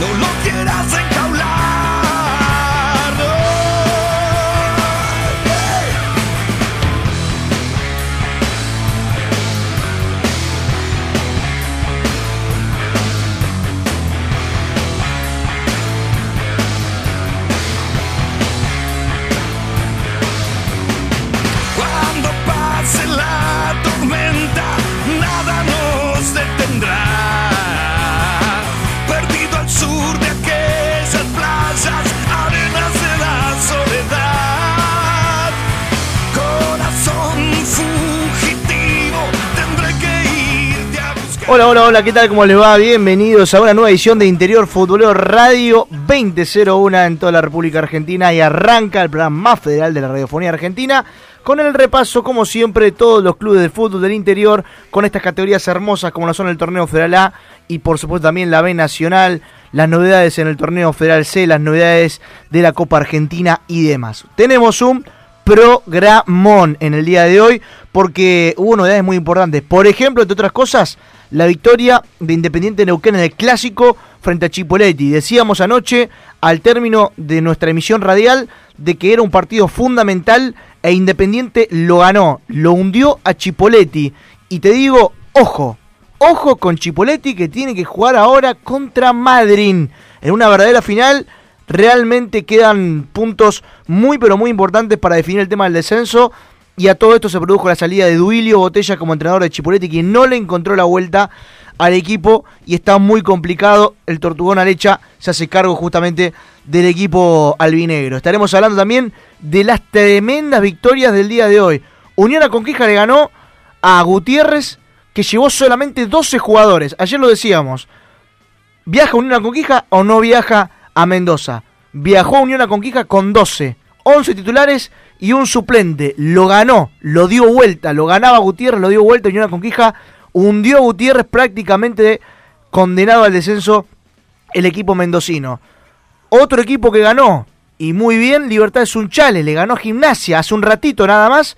No lo quieras encaular. Hola, hola, hola, ¿qué tal? ¿Cómo les va? Bienvenidos a una nueva edición de Interior Futbolero Radio 2001 en toda la República Argentina y arranca el programa más federal de la radiofonía argentina con el repaso, como siempre, de todos los clubes de fútbol del interior con estas categorías hermosas como lo son el Torneo Federal A y por supuesto también la B Nacional, las novedades en el Torneo Federal C, las novedades de la Copa Argentina y demás. Tenemos un programón en el día de hoy porque hubo novedades muy importantes. Por ejemplo, entre otras cosas, la victoria de Independiente Neuquén en el clásico frente a Chipoletti. Decíamos anoche, al término de nuestra emisión radial, de que era un partido fundamental e Independiente lo ganó, lo hundió a Chipoletti. Y te digo, ojo, ojo con Chipoletti que tiene que jugar ahora contra Madrid en una verdadera final realmente quedan puntos muy pero muy importantes para definir el tema del descenso. Y a todo esto se produjo la salida de Duilio Botella como entrenador de Chipoletti, quien no le encontró la vuelta al equipo y está muy complicado. El Tortugón Alecha se hace cargo justamente del equipo albinegro. Estaremos hablando también de las tremendas victorias del día de hoy. Unión a Conquija le ganó a Gutiérrez, que llevó solamente 12 jugadores. Ayer lo decíamos. ¿Viaja Unión a Conquija o no viaja a Mendoza? Viajó Unión a Conquija con 12. 11 titulares y un suplente. Lo ganó, lo dio vuelta. Lo ganaba Gutiérrez, lo dio vuelta. Unión a Conquija hundió a Gutiérrez prácticamente condenado al descenso el equipo mendocino. Otro equipo que ganó, y muy bien, Libertad de Sunchales. Le ganó Gimnasia hace un ratito nada más.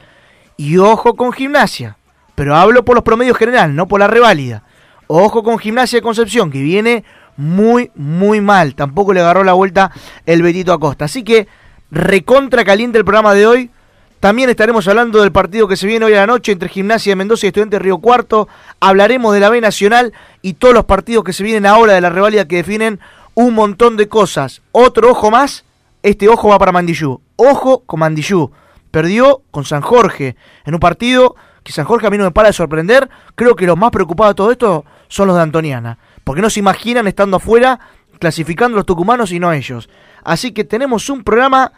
Y ojo con Gimnasia. Pero hablo por los promedios general, no por la reválida. Ojo con Gimnasia de Concepción, que viene muy, muy mal. Tampoco le agarró la vuelta el Betito Acosta. Así que recontra caliente el programa de hoy. También estaremos hablando del partido que se viene hoy a la noche entre Gimnasia de Mendoza y Estudiantes Río Cuarto. Hablaremos de la B Nacional y todos los partidos que se vienen ahora de la reválida que definen un montón de cosas. Otro ojo más, este ojo va para Mandillú. Ojo con Mandillú. Perdió con San Jorge en un partido que San Jorge a mí no me para de sorprender. Creo que los más preocupados de todo esto son los de Antoniana. Porque no se imaginan estando afuera, clasificando los tucumanos y no ellos. Así que tenemos un programa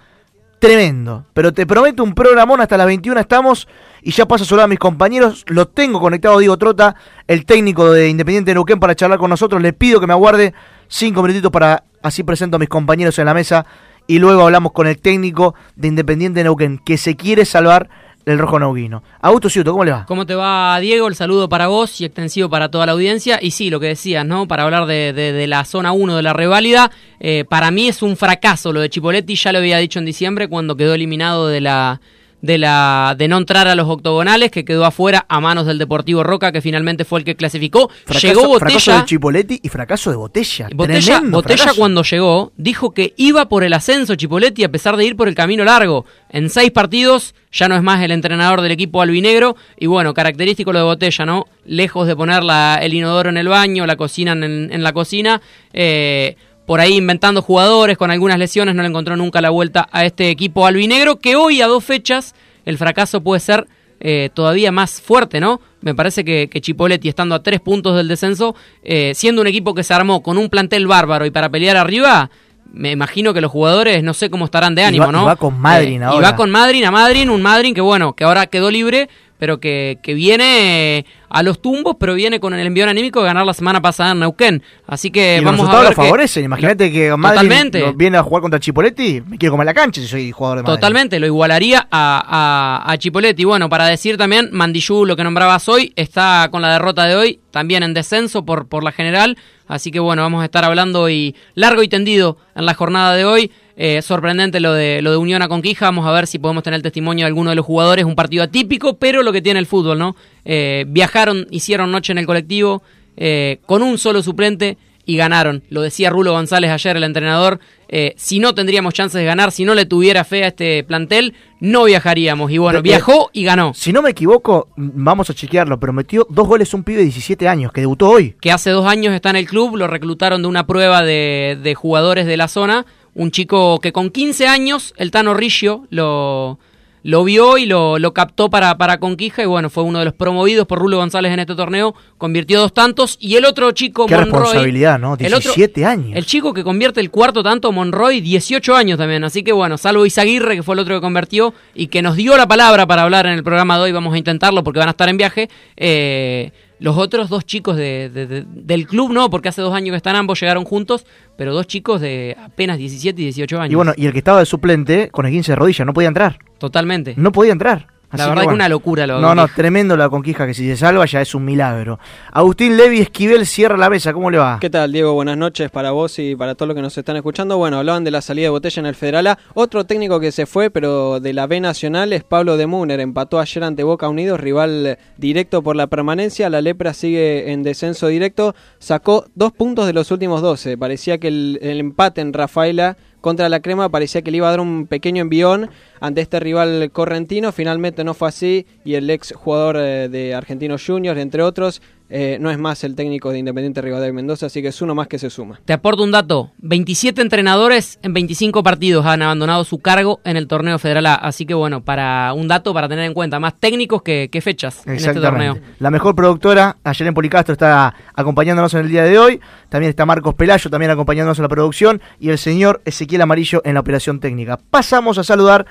tremendo. Pero te prometo un programón hasta las 21 estamos. Y ya paso a saludar a mis compañeros. Lo tengo conectado Diego Trota, el técnico de Independiente de Neuquén, para charlar con nosotros. Le pido que me aguarde cinco minutitos para así presento a mis compañeros en la mesa. Y luego hablamos con el técnico de Independiente de Neuquén, que se quiere salvar el rojo nauguino. Augusto Ciuto, ¿cómo le va? ¿Cómo te va, Diego? El saludo para vos y extensivo para toda la audiencia. Y sí, lo que decías, ¿no? Para hablar de, la zona 1 de la reválida, eh, para mí es un fracaso lo de Chipoletti, ya lo había dicho en diciembre cuando quedó eliminado de la de la de no entrar a los octogonales, que quedó afuera a manos del Deportivo Roca, que finalmente fue el que clasificó. Fracaso, Llegó fracaso Botella. de Chipoletti y fracaso de Botella. Botella, Botella fracaso. cuando llegó dijo que iba por el ascenso Chipoletti a pesar de ir por el camino largo. En seis partidos ya no es más el entrenador del equipo albinegro y bueno, característico lo de Botella, ¿no? Lejos de poner la- el inodoro en el baño, la cocina en, en la cocina, eh, por ahí inventando jugadores con algunas lesiones, no le encontró nunca la vuelta a este equipo albinegro que hoy a dos fechas el fracaso puede ser eh, todavía más fuerte, ¿no? Me parece que, que Chipoletti, estando a tres puntos del descenso, eh, siendo un equipo que se armó con un plantel bárbaro y para pelear arriba, me imagino que los jugadores no sé cómo estarán de Y ánimo, va- ¿no? y va con Madryn Eh, Y ahora. va con Madryn a Madryn, un Madryn que bueno, que ahora quedó libre, pero que, que viene eh, a los tumbos, pero viene con el envión anímico de ganar la semana pasada en Neuquén. Así que Y los vamos a ver lo favorecen. Imagínate que Madrid Totalmente. viene a jugar contra Chipoletti. Me quiero comer la cancha si soy jugador de Madrid. Totalmente, lo igualaría a, a, a Chipoletti. Bueno, para decir también, Mandillú, lo que nombrabas hoy, está con la derrota de hoy, también en descenso por, por la general. Así que bueno, vamos a estar hablando hoy largo y tendido en la jornada de hoy. Eh, sorprendente lo de, lo de Unión a Conquija. Vamos a ver si podemos tener el testimonio de alguno de los jugadores. Un partido atípico, pero lo que tiene el fútbol, ¿no? Eh, viajaron, hicieron noche en el colectivo eh, con un solo suplente y ganaron. Lo decía Rulo González ayer, el entrenador. eh, si no tendríamos chances de ganar, si no le tuviera fe a este plantel, no viajaríamos. Y bueno, viajó y ganó. Si no me equivoco, vamos a chequearlo, pero metió dos goles un pibe de 17 años que debutó hoy. que hace dos años está en el club, lo reclutaron de una prueba de, de jugadores de la zona, un chico que con 15 años, el Tano Riggio, lo, lo vio y lo, lo captó para, para Conquija y bueno, fue uno de los promovidos por Rulo González en este torneo, convirtió dos tantos y el otro chico, Qué Monroy... responsabilidad, ¿no? el otro- 17 años. El chico que convierte el cuarto tanto, Monroy, 18 años también. Así que bueno, salvo Isaguirre, que fue el otro que convirtió y que nos dio la palabra para hablar en el programa de hoy, vamos a intentarlo porque van a estar en viaje. eh, los otros dos chicos de- de- de- del club, no, porque hace dos años que están ambos, llegaron juntos, pero dos chicos de apenas 17 y 18 años. Y bueno, y el que estaba de suplente, con el 15 de rodilla, no podía entrar. Totalmente. No podía entrar. La verdad que una locura lo No, no, tremendo la conquija que si se salva ya es un milagro. Agustín Levi Esquivel cierra la mesa, ¿cómo le va? ¿Qué tal, Diego? Buenas noches para vos y para todos los que nos están escuchando. Bueno, hablaban de la salida de botella en el Federal A. Otro técnico que se fue, pero de la B Nacional, es Pablo de Muner. Empató ayer ante Boca Unidos, rival directo por la permanencia. La Lepra sigue en descenso directo. Sacó dos puntos de los últimos 12. Parecía que el, el empate en Rafaela contra la Crema parecía que le iba a dar un pequeño envión ante este rival correntino. Finalmente no fue así y el ex jugador eh, de Argentinos Juniors, entre otros, eh, no es más el técnico de Independiente Rivadavia y Mendoza, así que es uno más que se suma. Te aporto un dato. 27 entrenadores en 25 partidos han abandonado su cargo en el torneo Federal A. Así que bueno, para un dato para tener en cuenta. Más técnicos que, que fechas en este torneo. La mejor productora, ayer en Policastro, está acompañándonos en el día de hoy. También está Marcos Pelayo, también acompañándonos en la producción. Y el señor Ezequiel Amarillo en la operación técnica. Pasamos a saludar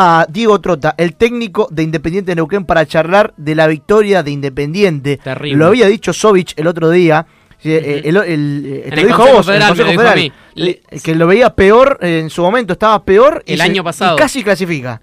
a Diego Trota, el técnico de Independiente de Neuquén, para charlar de la victoria de Independiente. Terrible. Lo había dicho Sovich el otro día. eh, el- el- eh, En te lo dijo vos, el Consejo Federal, le- que lo veía peor eh, en su momento, estaba peor y El se- año pasado. y casi clasifica.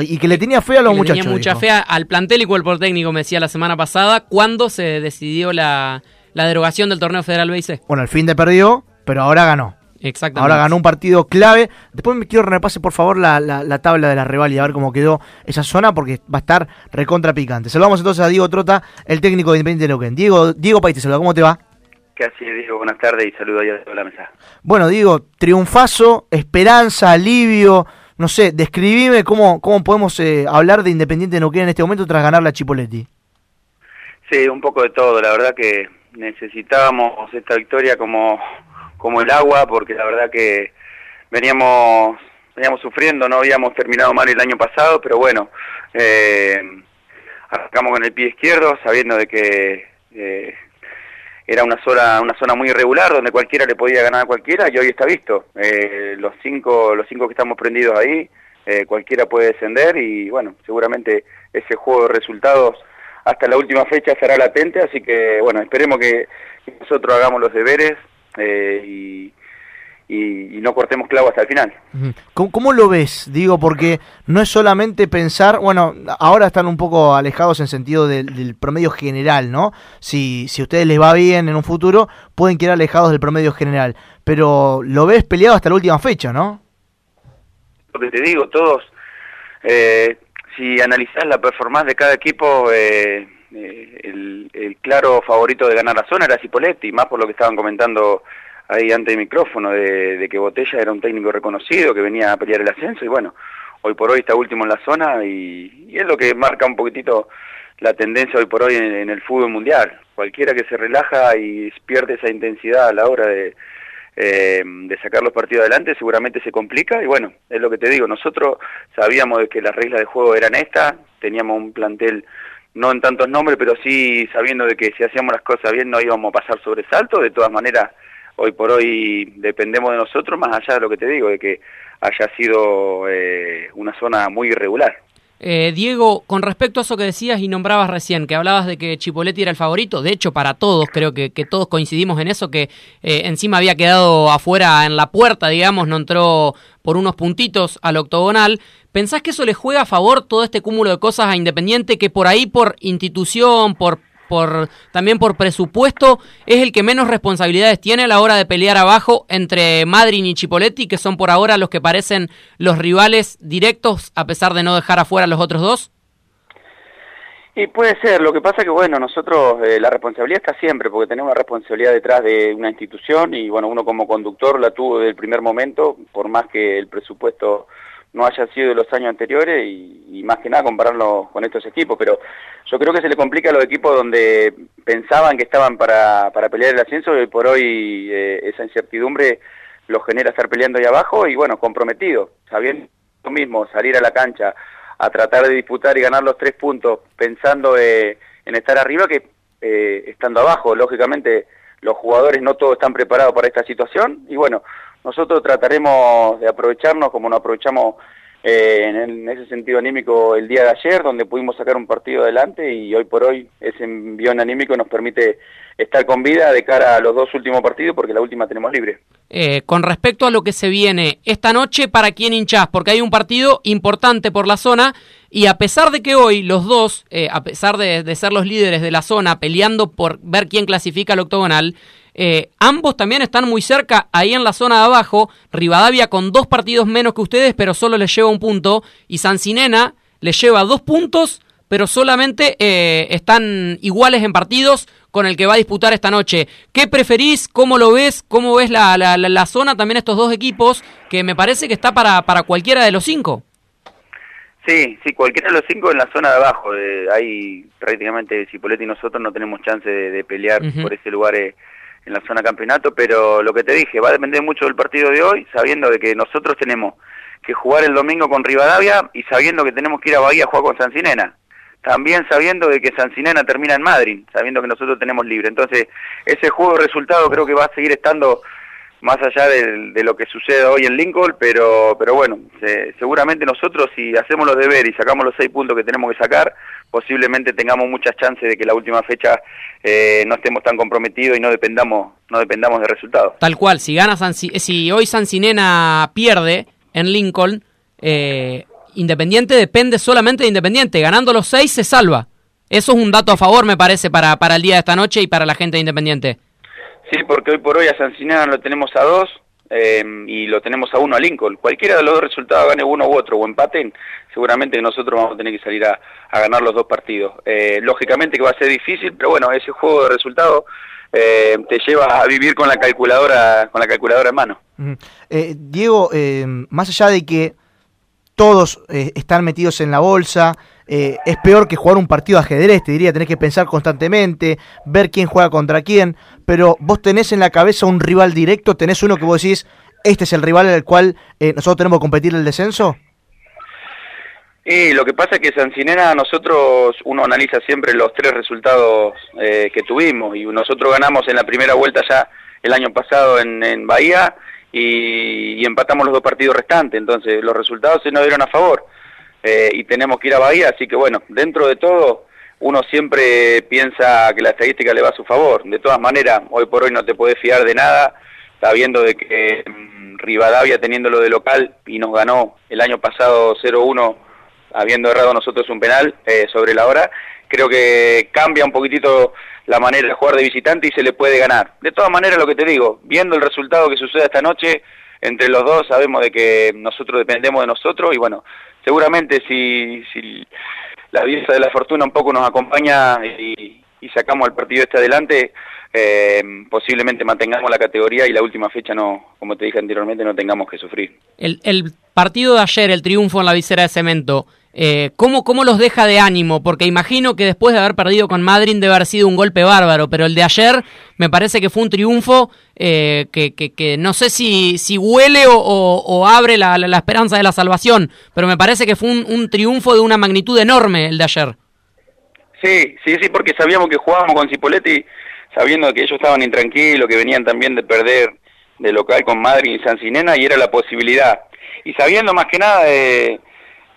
Y que le tenía fe a los Y le muchachos. tenía mucha dijo. fe al plantel y cuerpo técnico, me decía la semana pasada, cuando se decidió la, la derogación del torneo Federal B y C. Bueno, al fin de perdió, pero ahora ganó. Exactamente. Ahora ganó un partido clave. Después me quiero repase por favor la, la- la tabla de la rivalidad, a ver cómo quedó esa zona, porque va a estar recontra picante. Saludamos entonces a Diego Trota, el técnico de Independiente de Neuquén. Diego, Diego País, te saluda, ¿cómo te va? ¿Qué así, Diego? Buenas tardes y saludo ahí a toda la mesa. Bueno, Diego, triunfazo, esperanza, alivio. No sé, describime cómo, cómo podemos eh, hablar de Independiente de Neuquén en este momento tras ganar la Chipoletti. Sí, un poco de todo. La verdad que necesitábamos esta victoria como, como el agua, porque la verdad que veníamos veníamos sufriendo, no habíamos terminado mal el año pasado, pero bueno, eh, arrancamos con el pie izquierdo, sabiendo de que eh, era una zona una zona muy irregular donde cualquiera le podía ganar a cualquiera y hoy está visto. Eh, los cinco los cinco que estamos prendidos ahí eh, cualquiera puede descender y bueno seguramente ese juego de resultados hasta la última fecha estará latente así que bueno esperemos que, que nosotros hagamos los deberes eh, y, y, y no cortemos clavo hasta el final. ¿Cómo, cómo lo ves? Digo, porque no es solamente pensar, bueno, ahora están un poco alejados en sentido del, del promedio general, ¿no? Si, si a ustedes les va bien en un futuro, pueden quedar alejados del promedio general, pero lo ves peleado hasta la última fecha, ¿no? Lo que te digo, todos, eh, si analizás la performance de cada equipo, eh, eh, el, el claro favorito de ganar la zona era Cipoletti, más por lo que estaban comentando ahí ante el micrófono, de, que Botella era un técnico reconocido, que venía a pelear el ascenso, y bueno, hoy por hoy está último en la zona, y, es lo que marca un poquitito la tendencia hoy por hoy en, el fútbol mundial. Cualquiera que se relaja y pierde esa intensidad a la hora de, eh, de sacar los partidos adelante seguramente se complica y bueno, es lo que te digo, nosotros sabíamos que las reglas de juego eran estas, teníamos un plantel no en tantos nombres, pero sí sabiendo de que si hacíamos las cosas bien no íbamos a pasar sobresalto, de todas maneras hoy por hoy dependemos de nosotros, más allá de lo que te digo, de que haya sido eh, una zona muy irregular. Eh, Diego, con respecto a eso que decías y nombrabas recién, que hablabas de que Chipoletti era el favorito, de hecho para todos, creo que, que todos coincidimos en eso, que eh, encima había quedado afuera en la puerta, digamos, no entró por unos puntitos al octogonal. ¿Pensás que eso le juega a favor todo este cúmulo de cosas a Independiente que por ahí, por institución, por por también por presupuesto es el que menos responsabilidades tiene a la hora de pelear abajo entre Madrid y Chipoletti, que son por ahora los que parecen los rivales directos a pesar de no dejar afuera a los otros dos? Y puede ser, lo que pasa que bueno, nosotros eh, la responsabilidad está siempre, porque tenemos una responsabilidad detrás de una institución y bueno, uno como conductor la tuvo desde el primer momento, por más que el presupuesto no haya sido de los años anteriores y, y, más que nada compararlo con estos equipos, pero yo creo que se le complica a los equipos donde pensaban que estaban para, para pelear el ascenso y por hoy eh, esa incertidumbre los genera estar peleando ahí abajo y bueno, comprometido, sabiendo lo mismo, salir a la cancha a tratar de disputar y ganar los tres puntos pensando eh, en estar arriba que eh, estando abajo, lógicamente los jugadores no todos están preparados para esta situación y bueno, nosotros trataremos de aprovecharnos como nos aprovechamos eh, en, ese sentido anímico el día de ayer, donde pudimos sacar un partido adelante y hoy por hoy ese envión anímico nos permite estar con vida de cara a los dos últimos partidos porque la última tenemos libre. Eh, con respecto a lo que se viene esta noche, ¿para quién hinchás? Porque hay un partido importante por la zona y a pesar de que hoy los dos, eh, a pesar de, de, ser los líderes de la zona, peleando por ver quién clasifica al octogonal, eh, ambos también están muy cerca ahí en la zona de abajo. Rivadavia con dos partidos menos que ustedes, pero solo les lleva un punto. Y Sancinena les lleva dos puntos, pero solamente eh, están iguales en partidos con el que va a disputar esta noche. ¿Qué preferís? ¿Cómo lo ves? ¿Cómo ves la, la, la, zona también estos dos equipos? Que me parece que está para, para cualquiera de los cinco. Sí, sí, cualquiera de los cinco en la zona de abajo. Eh, hay prácticamente Cipoletti y nosotros no tenemos chance de, de pelear uh -huh. por ese lugar eh, en la zona campeonato, pero lo que te dije, va a depender mucho del partido de hoy, sabiendo de que nosotros tenemos que jugar el domingo con Rivadavia y sabiendo que tenemos que ir a Bahía a jugar con Sancinena. También sabiendo de que Sancinena termina en Madrid, sabiendo que nosotros tenemos libre. Entonces, ese juego de resultado creo que va a seguir estando más allá de, lo que sucede hoy en Lincoln, pero, pero bueno, se, seguramente nosotros si hacemos los deberes y sacamos los seis puntos que tenemos que sacar, posiblemente tengamos muchas chances de que la última fecha eh, no estemos tan comprometidos y no dependamos, no dependamos de resultados. Tal cual, si gana San, si hoy Sancinena pierde en Lincoln, eh, Independiente depende solamente de Independiente, ganando los seis se salva. Eso es un dato a favor, me parece, para, para el día de esta noche y para la gente de Independiente. Sí, porque hoy por hoy a Sancinena lo tenemos a dos eh, y lo tenemos a uno a Lincoln. Cualquiera de los dos resultados, gane uno u otro o empaten, seguramente nosotros vamos a tener que salir a, ganar los dos partidos. Eh, lógicamente que va a ser difícil, pero bueno, ese juego de resultados eh, te lleva a vivir con la calculadora con la calculadora en mano. -huh. Diego, más allá de que todos están metidos en la bolsa, eh, es peor que jugar un partido de ajedrez, te diría, tenés que pensar constantemente, ver quién juega contra quién, pero vos tenés en la cabeza un rival directo, tenés uno que vos decís, este es el rival al cual eh, nosotros tenemos que competir el descenso. Y lo que pasa es que Sancinena nosotros, uno analiza siempre los tres resultados eh, que tuvimos. Y nosotros ganamos en la primera vuelta ya el año pasado en, en Bahía y, empatamos los dos partidos restantes, entonces los resultados se nos dieron a favor eh, y tenemos que ir a Bahía, así que bueno, dentro de todo uno siempre piensa que la estadística le va a su favor. De todas maneras, hoy por hoy no te puedes fiar de nada, sabiendo de que Rivadavia teniéndolo de local y nos ganó el año pasado 0-1 habiendo errado nosotros un penal eh, sobre la hora, creo que cambia un poquitito la manera de jugar de visitante y se le puede ganar. De todas maneras, lo que te digo, viendo el resultado que sucede esta noche, entre los dos sabemos de que nosotros dependemos de nosotros y bueno, seguramente si, si la vista de la fortuna un poco nos acompaña y, y sacamos el partido este adelante, eh, posiblemente mantengamos la categoría y la última fecha no, como te dije anteriormente, no tengamos que sufrir. El, el partido de ayer, el triunfo en la visera de cemento, eh, ¿cómo, ¿cómo los deja de ánimo? Porque imagino que después de haber perdido con Madrid debe haber sido un golpe bárbaro, pero el de ayer me parece que fue un triunfo eh, que, que, que, no sé si, si huele o, o, abre la, la, la, esperanza de la salvación, pero me parece que fue un, un triunfo de una magnitud enorme el de ayer. Sí, sí, sí, porque sabíamos que jugábamos con Cipoletti sabiendo que ellos estaban intranquilos, que venían también de perder de local con Madrid y San Sinena y era la posibilidad. Y sabiendo más que nada de,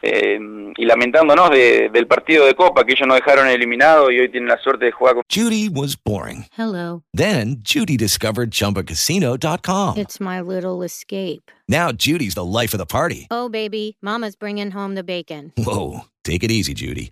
eh, y lamentándonos de, del partido de Copa que ellos nos dejaron eliminados y hoy tienen la suerte de jugar con Judy was boring. Hello. Then Judy discovered chumbacasino.com. It's my little escape. Now Judy's the life of the party. Oh baby, mama's bringing home the bacon. Whoa, take it easy Judy.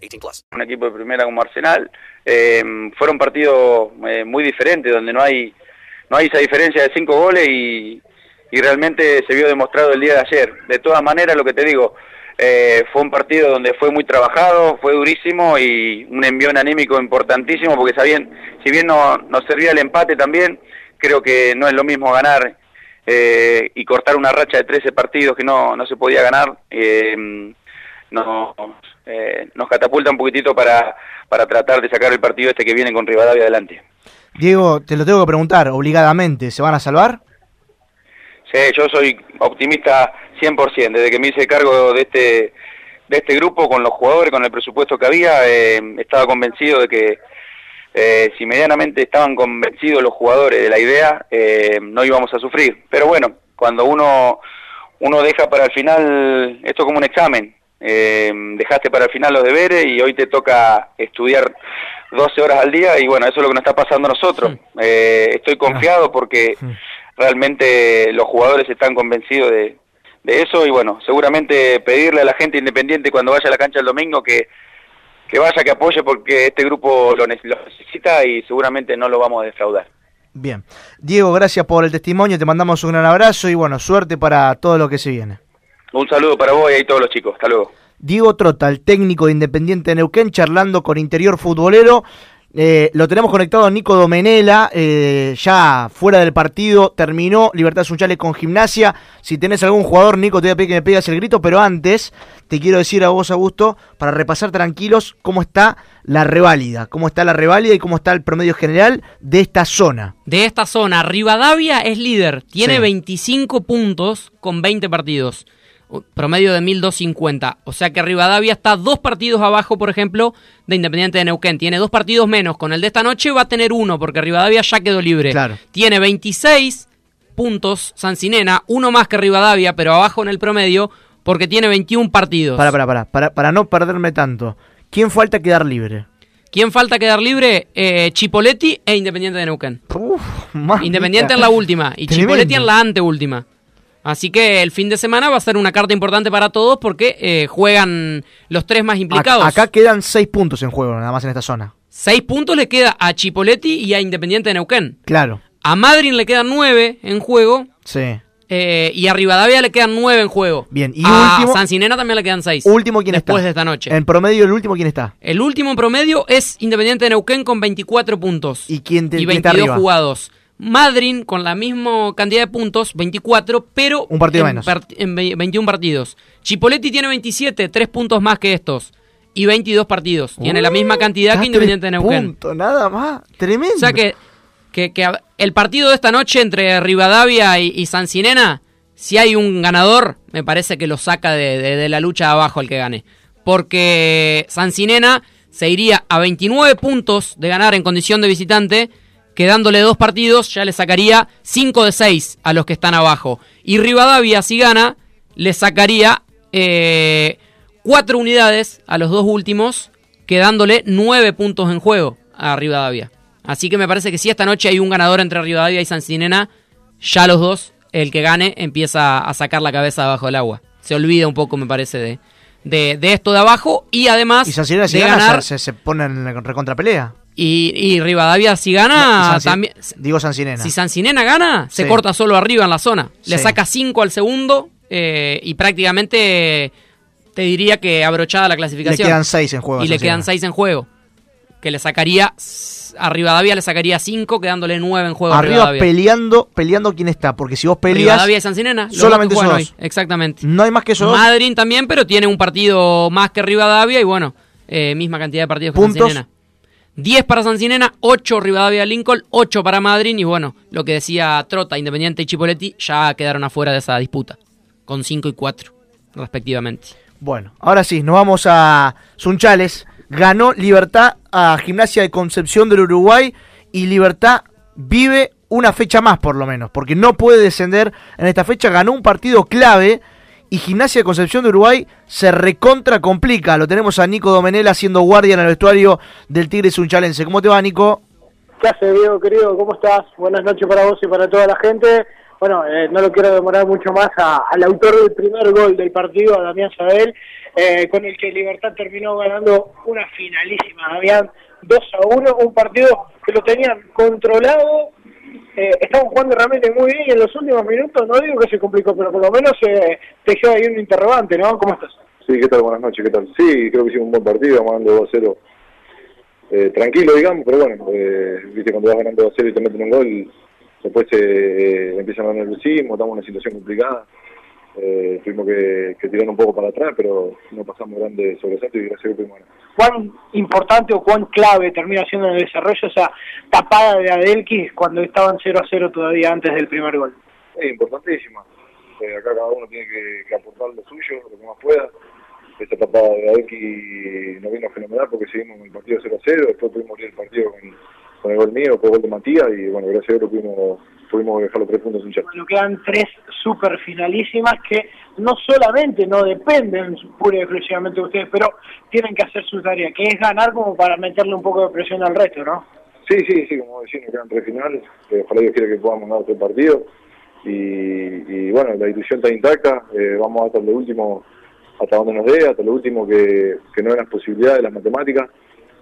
18 plus. un equipo de primera como Arsenal, eh, fueron partidos eh, muy diferentes donde no hay no hay esa diferencia de cinco goles y, y realmente se vio demostrado el día de ayer. De todas maneras, lo que te digo, eh, fue un partido donde fue muy trabajado, fue durísimo y un envión anímico importantísimo porque sabían, si bien no, nos servía el empate también, creo que no es lo mismo ganar eh, y cortar una racha de 13 partidos que no, no se podía ganar. Eh, nos, eh, nos catapulta un poquitito para, para tratar de sacar el partido este que viene con Rivadavia adelante. Diego, te lo tengo que preguntar obligadamente, ¿se van a salvar? Sí, yo soy optimista 100%, desde que me hice cargo de este de este grupo con los jugadores, con el presupuesto que había, eh, estaba convencido de que eh, si medianamente estaban convencidos los jugadores de la idea, eh, no íbamos a sufrir. Pero bueno, cuando uno uno deja para el final, esto como un examen, eh, dejaste para el final los deberes y hoy te toca estudiar 12 horas al día y bueno, eso es lo que nos está pasando a nosotros. Eh, estoy confiado porque realmente los jugadores están convencidos de, de eso y bueno, seguramente pedirle a la gente independiente cuando vaya a la cancha el domingo que, que vaya, que apoye porque este grupo lo necesita y seguramente no lo vamos a defraudar. Bien. Diego, gracias por el testimonio, te mandamos un gran abrazo y bueno, suerte para todo lo que se viene. Un saludo para vos y ahí todos los chicos. Hasta luego. Diego Trota, el técnico de Independiente de Neuquén, charlando con Interior Futbolero. Eh, lo tenemos conectado a Nico Domenela, eh, ya fuera del partido, terminó Libertad Sunchales con gimnasia. Si tenés algún jugador, Nico, te voy a pedir que me pegas el grito, pero antes te quiero decir a vos, Augusto, para repasar tranquilos cómo está la reválida, cómo está la reválida y cómo está el promedio general de esta zona. De esta zona, Rivadavia es líder, tiene Sí. 25 puntos con 20 partidos, promedio de 1250. O sea que Rivadavia está dos partidos abajo, por ejemplo, de Independiente de Neuquén. Tiene dos partidos menos. Con el de esta noche va a tener uno, porque Rivadavia ya quedó libre. Claro. Tiene 26 puntos Sancinena, uno más que Rivadavia, pero abajo en el promedio, porque tiene 21 partidos. Para, para, para, para, para no perderme tanto. ¿Quién falta quedar libre? ¿Quién falta quedar libre? Eh, Chipoletti e Independiente de Neuquén. Mamita. Independiente en la última y. Chipoletti en la anteúltima. Así que el fin de semana va a ser una carta importante para todos porque eh, juegan los tres más implicados. Acá, acá quedan seis puntos en juego, nada más en esta zona. Seis puntos le queda a Chipoletti y a Independiente de Neuquén. Claro, A Madrid le quedan nueve en juego sí. eh, y a Rivadavia le quedan nueve en juego. Bien, y a último- San Sinena también le quedan seis. Último, ¿quién Después está? de esta noche. En promedio, el último, ¿quién está? El último en promedio es Independiente de Neuquén con 24 puntos. ¿Y quién, te- y quién está 22 arriba? jugados. Madryn con la misma cantidad de puntos, 24, pero Un partido en, menos. part- en ve- 21 partidos. Chipoletti tiene 27, 3 puntos más que estos. Y 22 partidos. Tiene la misma cantidad Está que Independiente de Neuquén. puntos, nada más. Tremendo. O sea que, que, el partido de esta noche entre Rivadavia y, y Sancinena, si hay un ganador, me parece que lo saca de, de- de la lucha de abajo el que gane. Porque Sancinena se iría a 29 puntos de ganar en condición de visitante, quedándole dos partidos, ya le sacaría 5 de 6 a los que están abajo. Y Rivadavia, si gana, le sacaría 4 unidades a los dos últimos, quedándole 9 puntos en juego a Rivadavia. Así que me parece que si esta noche hay un ganador entre Rivadavia y Sancinena, ya los dos, el que gane, empieza a sacar la cabeza abajo del agua. Se olvida un poco, me parece, de, de, de esto de abajo y además Y Sancinena si de gana ganar. se, se, se pone en la recontrapelea. Y, y Rivadavia si gana, también... Digo Sancinena. Si Sancinena gana, se Sí. corta solo arriba en la zona. Le Sí. saca 5 al segundo eh, y prácticamente te diría que abrochada la clasificación. Le quedan seis en juego Y le quedan 6 en juego. Que le sacaría... A Rivadavia le sacaría 5, quedándole 9 en juego. Arriba peleando, peleando quién está. Porque si vos peleas. Rivadavia y Sancinena. solamente esos dos. hoy. Exactamente. No hay más que esos dos. Madryn también, pero tiene un partido más que Rivadavia y bueno, eh, misma cantidad de partidos que Puntos. Sancinena. 10 para Sancinena, 8 Rivadavia Lincoln, 8 para Madryn y bueno, lo que decía Trota, Independiente y Chipoletti ya quedaron afuera de esa disputa, con 5 y 4 respectivamente. Bueno, ahora sí, nos vamos a Sunchales. Ganó Libertad a Gimnasia de Concepción del Uruguay y Libertad vive una fecha más por lo menos, porque no puede descender en esta fecha. Ganó un partido clave y Gimnasia de Concepción de Uruguay se recontra complica. Lo tenemos a Nico Domenel haciendo guardia en el vestuario del Tigre Sunchalense. ¿Cómo te va, Nico? ¿Qué hace, Diego, querido? ¿Cómo estás? Buenas noches para vos y para toda la gente. Bueno, eh, no lo quiero demorar mucho más a- al autor del primer gol del partido, a Damián Sabel, eh, con el que Libertad terminó ganando una finalísima, Damián, 2 a 1, un partido que lo tenían controlado, eh, estaban jugando realmente muy bien en los últimos minutos, no digo que se complicó, pero por lo menos eh, dejó ahí un interrogante, ¿no? ¿Cómo estás? Sí, ¿qué tal? Buenas noches, ¿qué tal? Sí, creo que hicimos un buen partido, vamos ganando 2 a 0. Eh, tranquilo, digamos, pero bueno, eh, viste, cuando vas ganando 2 a 0 y te meten un gol, después eh, empiezan a nerviosismo, estamos en una situación complicada. Eh, tuvimos que, que tirar un poco para atrás, pero no pasamos grandes sobresaltos y gracias a Dios pudimos cuán importante o cuán clave termina siendo en el desarrollo esa tapada de Adelkis cuando estaban 0 a 0 todavía antes del primer gol. Es importantísima. Eh, acá cada uno tiene que, que aportar lo suyo, lo que más pueda. Esa etapa de Adelki nos vino fenomenal porque seguimos en el partido 0 a 0, después pudimos abrir el partido con, con el gol mío, con el gol de Matías y bueno, gracias a Dios lo pudimos, pudimos dejar los tres puntos sin Bueno, quedan tres super finalísimas que no solamente no dependen pura y exclusivamente de ustedes, pero tienen que hacer su tarea, que es ganar como para meterle un poco de presión al resto, ¿no? Sí, sí, sí, como decía, nos quedan tres finales. Eh, ojalá Dios quiera que podamos ganar tres partidos. Y, y bueno, la ilusión está intacta. eh, vamos hasta lo último, hasta donde nos dé, hasta lo último que, que no hay las posibilidades, las matemáticas.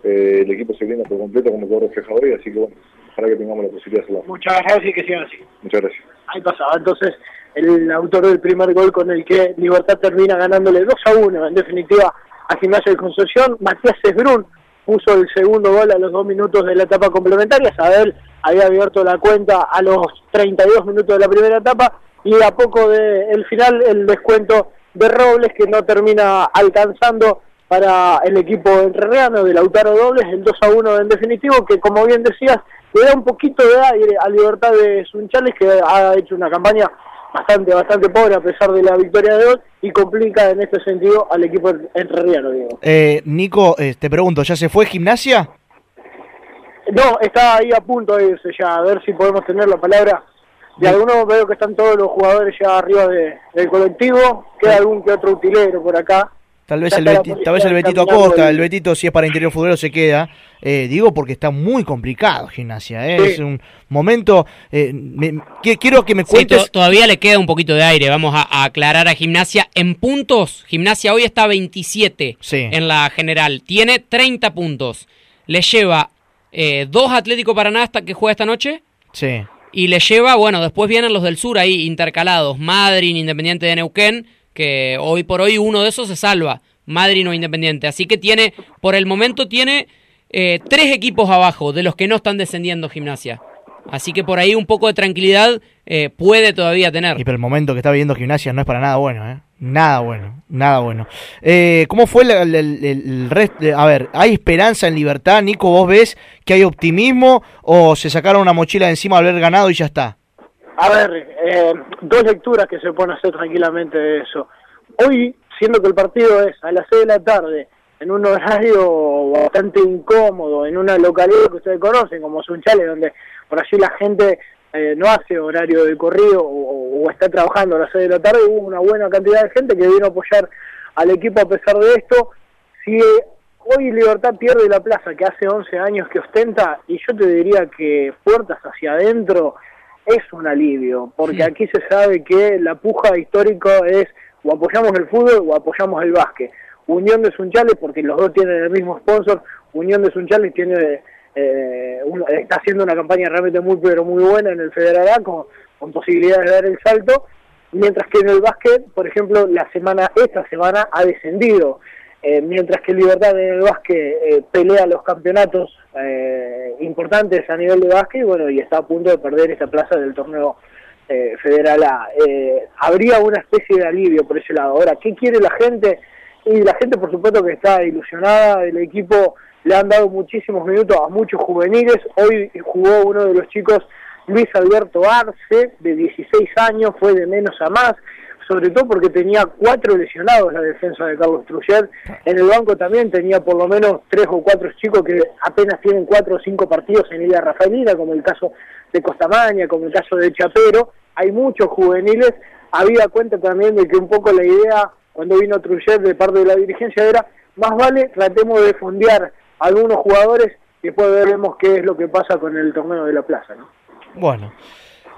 Eh, el equipo se brinda por completo como quedó reflejado hoy, así que bueno, ojalá que tengamos la posibilidad de hacerlo. Muchas gracias y que sigan así. Muchas gracias. Ahí pasaba entonces el autor del primer gol con el que Libertad termina ganándole 2 a 1, en definitiva, a Gimnasia de Concepción. Matías Esbrun puso el segundo gol a los dos minutos de la etapa complementaria. Sabel había abierto la cuenta a los 32 minutos de la primera etapa y a poco del final el descuento de Robles que no termina alcanzando para el equipo entrerriano de Lautaro Dobles, el 2 a 1 en definitivo, que como bien decías, le da un poquito de aire a Libertad de Sunchales, que ha hecho una campaña bastante, bastante pobre a pesar de la victoria de hoy, y complica en este sentido al equipo entrerriano, digo. Eh, Nico, eh, te pregunto, ¿ya se fue Gimnasia? No, está ahí a punto de irse ya, a ver si podemos tener la palabra de algunos, veo que están todos los jugadores ya arriba de- del colectivo, queda algún que otro utilero por acá, Tal vez, el, Beti- tal vez el Betito Acosta, el- Betito si es para interior futbolero se queda. Eh, digo porque está muy complicado gimnasia. ¿eh? Sí. Es un momento... eh, me- que- quiero que me Sí, cuentes... to- todavía le queda un poquito de aire. Vamos a, a aclarar a Gimnasia. En puntos, Gimnasia hoy está 27 Sí. en la general. Tiene 30 puntos. Le lleva eh, dos Atlético Paraná hasta que juega esta noche. Sí. Y le lleva, bueno, después vienen los del sur ahí intercalados. Madrid, Independiente de Neuquén, que hoy por hoy uno de esos se salva. Madrid o Independiente. Así que tiene, por el momento tiene eh, tres equipos abajo de los que no están descendiendo Gimnasia. Así que por ahí un poco de tranquilidad eh, puede todavía tener. Y pero el momento que está viviendo Gimnasia no es para nada bueno, ¿eh? Nada bueno, nada bueno. Eh, ¿Cómo fue el, resto? A ver, ¿hay esperanza en libertad, Nico? ¿Vos ves que hay optimismo o se sacaron una mochila encima al haber ganado y ya está? A ver, eh, dos lecturas que se pueden hacer tranquilamente de eso. Hoy, siendo que el partido es a las 6 de la tarde, en un horario bastante incómodo, en una localidad que ustedes conocen, como Sunchales, donde por allí la gente eh, no hace horario de corrido o, está trabajando a las 6 de la tarde, hubo una buena cantidad de gente que vino a apoyar al equipo a pesar de esto. Si eh, hoy Libertad pierde la plaza que hace 11 años que ostenta, y yo te diría que puertas hacia adentro es un alivio, porque aquí se sabe que la puja histórica es o apoyamos el fútbol o apoyamos el básquet. Unión de Sunchales, porque los dos tienen el mismo sponsor, Unión de Sunchales tiene eh, un- está haciendo una campaña realmente muy pero muy buena en el Federal A con, con posibilidades de dar el salto, mientras que en el básquet, por ejemplo, la semana esta semana ha descendido, Eh, mientras que Libertad en el básquet eh, pelea los campeonatos eh, importantes a nivel de básquet bueno, y está a punto de perder esta plaza del torneo eh, Federal A. Eh, habría una especie de alivio por ese lado. Ahora, ¿qué quiere la gente? Y la gente, por supuesto, que está ilusionada. El equipo le han dado muchísimos minutos a muchos juveniles. Hoy jugó uno de los chicos, Luis Alberto Arce, de 16 años, fue de menos a más. Sobre todo porque tenía cuatro lesionados la defensa de Carlos Trujillo. En el banco también tenía por lo menos tres o cuatro chicos que apenas tienen cuatro o cinco partidos en Liga Rafaelina, como el caso de Costamaña, como el caso de Chapero. Hay muchos juveniles. Había cuenta también de que un poco la idea, cuando vino Trujillo de parte de la dirigencia, era más vale tratemos de fondear algunos jugadores y después veremos qué es lo que pasa con el torneo de la plaza. ¿no? Bueno,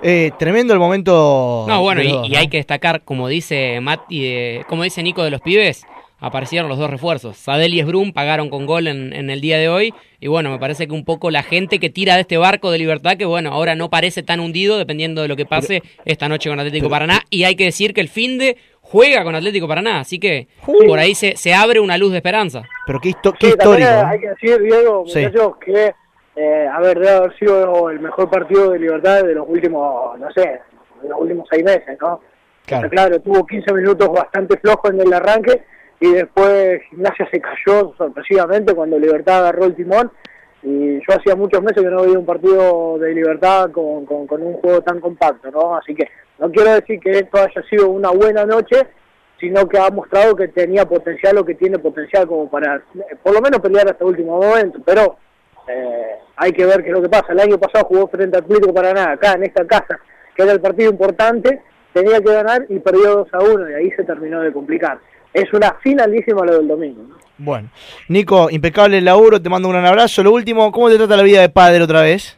eh, tremendo el momento. No, bueno, y, los dos, y ¿no? hay que destacar, como dice Matt y de- como dice Nico de los pibes, aparecieron los dos refuerzos. Sadel y Sbrum pagaron con gol en, en el día de hoy. Y bueno, me parece que un poco la gente que tira de este barco de libertad, que bueno, ahora no parece tan hundido, dependiendo de lo que pase esta noche con Atlético Paraná. Y hay que decir que el fin de juega con Atlético Paraná, así que por ahí se, se abre una luz de esperanza. Pero qué, histo- qué Sí, histórico. hay que decir, Diego, Sí. muchachos, que, eh, a ver, debe haber sido el mejor partido de libertad de los últimos, no sé, de los últimos seis meses, ¿no? Claro. Claro, tuvo 15 minutos bastante flojos en el arranque y después Gimnasia se cayó sorpresivamente cuando Libertad agarró el timón. Y yo hacía muchos meses que no veía un partido de Libertad con, con, con un juego tan compacto, ¿no? Así que no quiero decir que esto haya sido una buena noche, sino que ha mostrado que tenía potencial o que tiene potencial como para, eh, por lo menos, pelear hasta el último momento. Pero eh, hay que ver qué es lo que pasa. El año pasado jugó frente a Atlético Paraná, acá en esta casa, que era el partido importante, tenía que ganar y perdió 2 a 1 y ahí se terminó de complicar. Es una finalísima lo del domingo. ¿no? Bueno, Nico, impecable el laburo, te mando un gran abrazo. Lo último, ¿cómo te trata la vida de padre otra vez?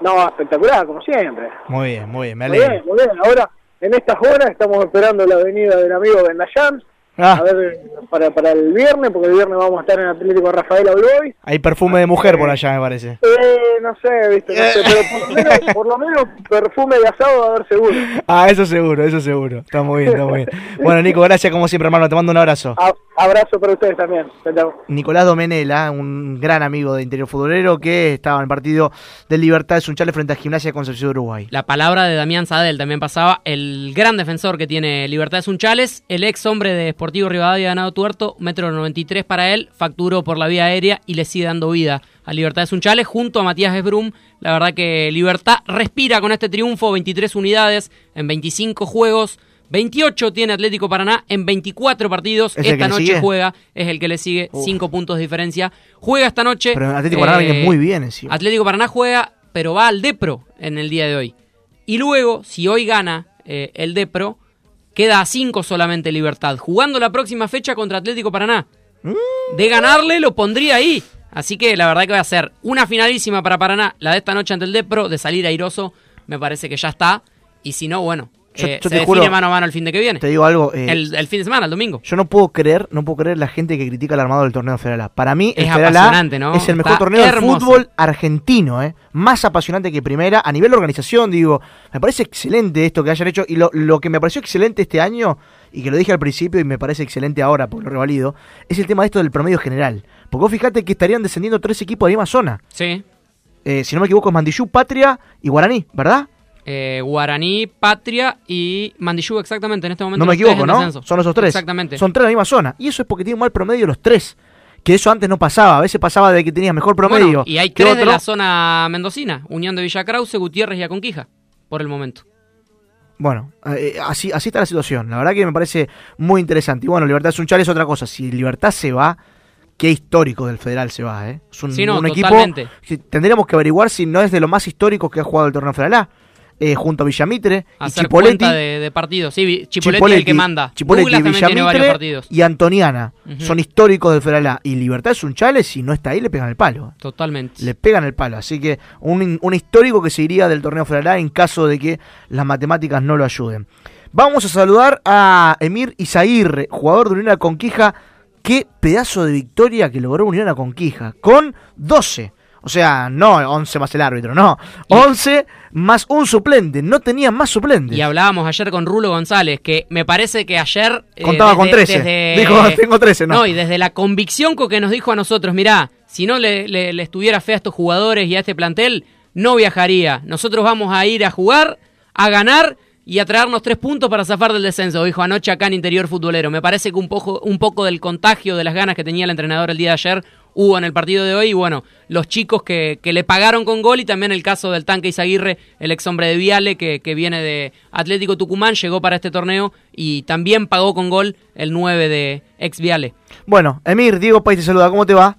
No, espectacular, como siempre. Muy bien, muy bien, me Muy alegro. bien, muy bien. Ahora, en estas horas, estamos esperando la venida del amigo Bendayán. Ah. A ver, para, para el viernes, porque el viernes vamos a estar en Atlético Rafael Boys. Hay perfume de mujer por allá, me parece. Eh, no sé, viste, no sé, pero por lo, menos, por lo menos perfume de asado va a haber seguro. Ah, eso seguro, eso seguro. Está muy bien, está muy bien. Bueno, Nico, gracias como siempre, hermano. Te mando un abrazo. A- abrazo para ustedes también. Nicolás Domenela, un gran amigo de Interior Futbolero que estaba en el partido de Libertad de Sunchales frente a Gimnasia de Concepción de Uruguay. La palabra de Damián Sadel también pasaba, el gran defensor que tiene Libertad de Sunchales, el ex hombre de Sportivo Rivadavia Ganado Tuerto, metro 93 para él, facturó por la vía aérea y le sigue dando vida a Libertad de Sunchales junto a Matías Esbrum. La verdad que Libertad respira con este triunfo, 23 unidades en 25 juegos. 28 tiene Atlético Paraná en 24 partidos. ¿Es el que Esta noche sigue? juega, es el que le sigue, Uf. 5 puntos de diferencia. Juega esta noche. Pero Atlético Paraná viene eh, muy bien encima. Atlético Paraná juega, pero va al Depro en el día de hoy. Y luego, si hoy gana eh, el Depro, queda a 5 solamente Libertad. Jugando la próxima fecha contra Atlético Paraná. De ganarle lo pondría ahí. Así que la verdad que va a ser una finalísima para Paraná, la de esta noche ante el Depro, de salir airoso, me parece que ya está. Y si no, bueno, Yo- eh, yo se te juro- mano a mano el fin de que viene. Te digo algo. eh, el, el fin de semana, el domingo. Yo no puedo creer, no puedo creer la gente que critica el armado del torneo Federal A. Para mí, Es Federal apasionante, ¿no? es el mejor Está torneo de fútbol argentino, ¿eh? Más apasionante que primera. A nivel de organización, digo, me parece excelente esto que hayan hecho. Y lo, lo que me pareció excelente este año, y que lo dije al principio y me parece excelente ahora porque lo revalido, es el tema de esto del promedio general. Porque vos fíjate que estarían descendiendo tres equipos de la misma zona. Sí. Eh, si no me equivoco es Mandillú, Patria y Guaraní, ¿verdad? Eh, Guaraní, Patria y Mandillú, exactamente, en este momento. No me equivoco, ¿no? descenso. Son esos tres. Exactamente. Son tres de la misma zona. Y eso es porque tienen un mal promedio los tres. Que eso antes no pasaba. A veces pasaba de que tenías mejor promedio. Bueno, y hay tres de otro. la zona mendocina: Unión de Villa Krause, Gutiérrez y Aconquija, por el momento. Bueno, eh, así, así está la situación. La verdad que me parece muy interesante. Y bueno, Libertad Sunchal es otra cosa. Si Libertad se va, qué histórico del Federal se va, ¿eh? Es un, Sí, no, un equipo que tendríamos que averiguar si no es de los más históricos que ha jugado el torneo Federal A. eh, junto a Villamitre y Hacer Chipoletti. cuenta de, de partidos. Sí, Chipoletti, es el que manda. Chipoletti, Douglas Villamitre y Antoniana. Son históricos del Federal A. Y Libertad Sunchales, si no está ahí, le pegan el palo. Totalmente. Le pegan el palo. Así que un, un histórico que se iría del torneo federal A en caso de que las matemáticas no lo ayuden. Vamos a saludar a Emir Izaguirre, jugador de Unión a Conquija. Qué pedazo de victoria que logró Unión a Conquija. Con 12. O sea, no 11 más el árbitro, no. 11 más un suplente. No tenía más suplentes. Y hablábamos ayer con Rulo González, que me parece que ayer... eh, Contaba con 13. Dijo, tengo 13, no. No, y desde la convicción con que nos dijo a nosotros, mirá, si no le, le, le estuviera fe a estos jugadores y a este plantel, no viajaría. Nosotros vamos a ir a jugar, a ganar y a traernos tres puntos para zafar del descenso, dijo anoche acá en Interior Futbolero. Me parece que un poco, un poco del contagio de las ganas que tenía el entrenador el día de ayer hubo en el partido de hoy. Y bueno, los chicos que, que le pagaron con gol y también el caso del tanque Izaguirre, el ex hombre de Viale, que, que viene de Atlético Tucumán, llegó para este torneo y también pagó con gol el 9 de ex Viale. Bueno, Emir, Diego País te saluda. ¿Cómo te va?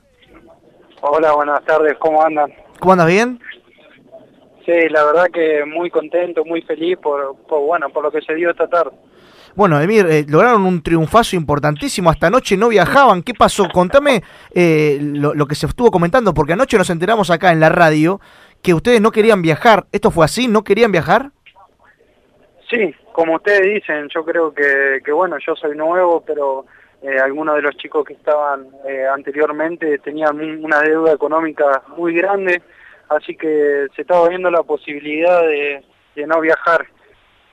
Hola, buenas tardes, ¿cómo andan? ¿Cómo andas bien? Sí, la verdad que muy contento, muy feliz por, por bueno, por lo que se dio esta tarde. Bueno, Emir, eh, lograron un triunfazo importantísimo. Hasta anoche no viajaban. ¿Qué pasó? Contame eh, lo, lo que se estuvo comentando, porque anoche nos enteramos acá en la radio que ustedes no querían viajar. ¿Esto fue así? ¿No querían viajar? Sí, como ustedes dicen, yo creo que, que bueno, yo soy nuevo, pero eh, algunos de los chicos que estaban eh, anteriormente tenían un- una deuda económica muy grande, así que se estaba viendo la posibilidad de no viajar.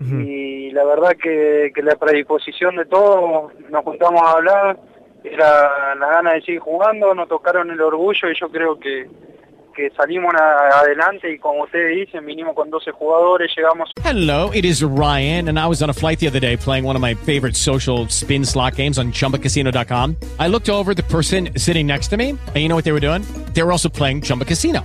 Y la verdad que, que la predisposición de todos, nos juntamos a hablar, era la gana de seguir jugando, nos tocaron el orgullo y yo creo que, que salimos a- adelante y como ustedes dicen, vinimos con 12 jugadores, llegamos Hello, it is Ryan, and I was on a flight the other day playing one of my favorite social spin slot games on chumbacasino.com. I looked over the person sitting next to me, and you know what they were doing? They were also playing Chumba Casino.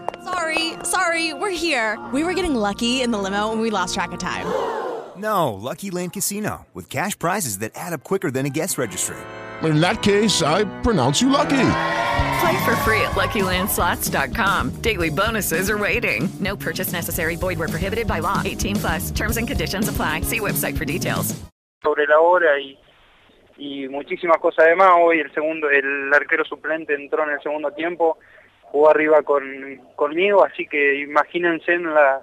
Sorry, sorry, we're here. We were getting lucky in the limo and we lost track of time. No, Lucky Land Casino, with cash prizes that add up quicker than a guest registry. In that case, I pronounce you lucky. Play for free at LuckyLandSlots.com. Daily bonuses are waiting. No purchase necessary. Void were prohibited by law. 18 plus. Terms and conditions apply. See website for details. sobre la hora y, y muchísimas cosas además. Hoy el segundo, el arquero suplente entró en el segundo tiempo, jugó arriba con, conmigo, así que imagínense en la-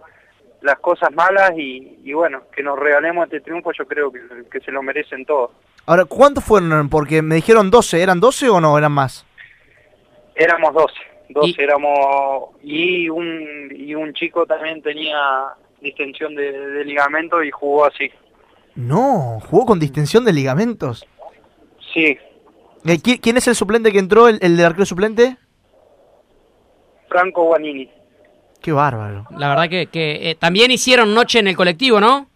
las cosas malas y, y bueno, que nos regalemos este triunfo yo creo que, que se lo merecen todos. Ahora, ¿cuántos fueron? Porque me dijeron 12. ¿Eran 12 o no? ¿Eran más? Éramos 12, 12 éramos y un, y un chico también tenía distensión de, de ligamento y jugó así. No, jugó con distensión de ligamentos. Sí, Eh, ¿qui- ¿Quién es el suplente que entró? ¿El, el del arquero suplente? Franco Guanini. Qué bárbaro. La verdad que, que eh, también hicieron noche en el colectivo, ¿no?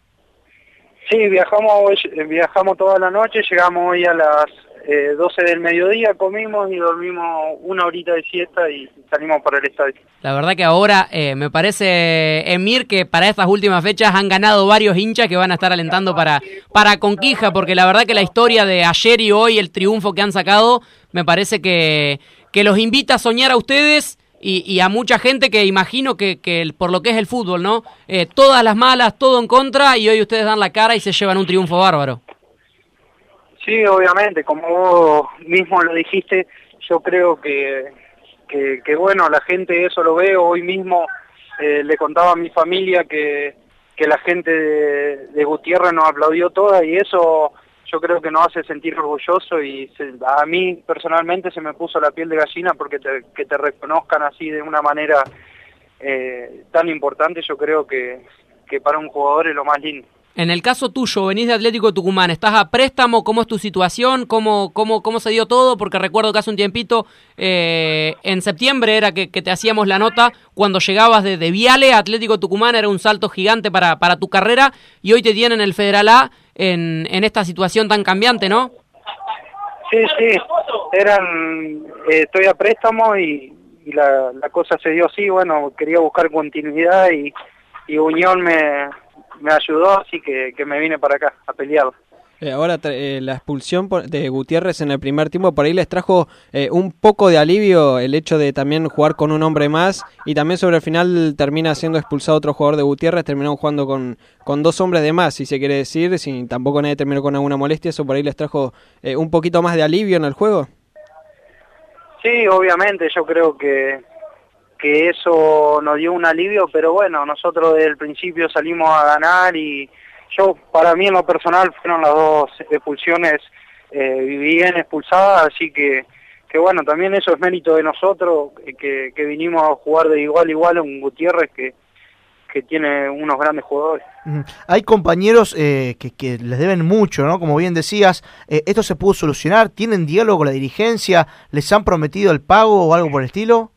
Sí, viajamos hoy- eh, viajamos toda la noche, llegamos hoy a las eh, 12 del mediodía, comimos y dormimos una horita de siesta y salimos para el estadio. La verdad que ahora eh, me parece, Emir, que para estas últimas fechas han ganado varios hinchas que van a estar alentando para, para Conquija, porque la verdad que la historia de ayer y hoy, el triunfo que han sacado, me parece que, que los invita a soñar a ustedes y, y a mucha gente que imagino que, que por lo que es el fútbol, ¿no? Eh, todas las malas, todo en contra, y hoy ustedes dan la cara y se llevan un triunfo bárbaro. Sí, obviamente, como vos mismo lo dijiste, yo creo que, que, que, bueno, la gente eso lo ve, hoy mismo eh, le contaba a mi familia que, que la gente de Gutiérrez nos aplaudió toda y eso yo creo que nos hace sentir orgulloso y se- a mí personalmente se me puso la piel de gallina porque te, que te reconozcan así de una manera eh, tan importante, yo creo que, que para un jugador es lo más lindo. En el caso tuyo, venís de Atlético Tucumán, ¿estás a préstamo? ¿Cómo es tu situación? ¿Cómo, cómo, cómo se dio todo? Porque recuerdo que hace un tiempito, eh, en septiembre era que, te hacíamos la nota, cuando llegabas de, de Viale Atlético Tucumán era un salto gigante para, para tu carrera y hoy te tienen el Federal A en, en esta situación tan cambiante, ¿no? Sí, sí, eran, eh, estoy a préstamo y, la, la cosa se dio así, bueno, quería buscar continuidad y, y Unión me, me ayudó, así que, que me vine para acá a pelear. Eh, ahora eh, la expulsión de Gutiérrez en el primer tiempo por ahí les trajo eh, un poco de alivio el hecho de también jugar con un hombre más y también sobre el final termina siendo expulsado otro jugador de Gutiérrez, terminaron jugando con, con dos hombres de más, si se quiere decir, si tampoco nadie terminó con alguna molestia, eso por ahí les trajo eh, un poquito más de alivio en el juego. Sí, obviamente, yo creo que, que eso nos dio un alivio, pero bueno, nosotros desde el principio salimos a ganar y yo, para mí en lo personal, fueron las dos expulsiones eh, bien expulsadas, así que, que bueno, también eso es mérito de nosotros, que, que vinimos a jugar de igual a igual a un Gutiérrez que, que tiene unos grandes jugadores. Hay compañeros eh, que, que les deben mucho, ¿no? Como bien decías, eh, ¿esto se pudo solucionar? ¿Tienen diálogo con la dirigencia? ¿Les han prometido el pago o algo por el estilo?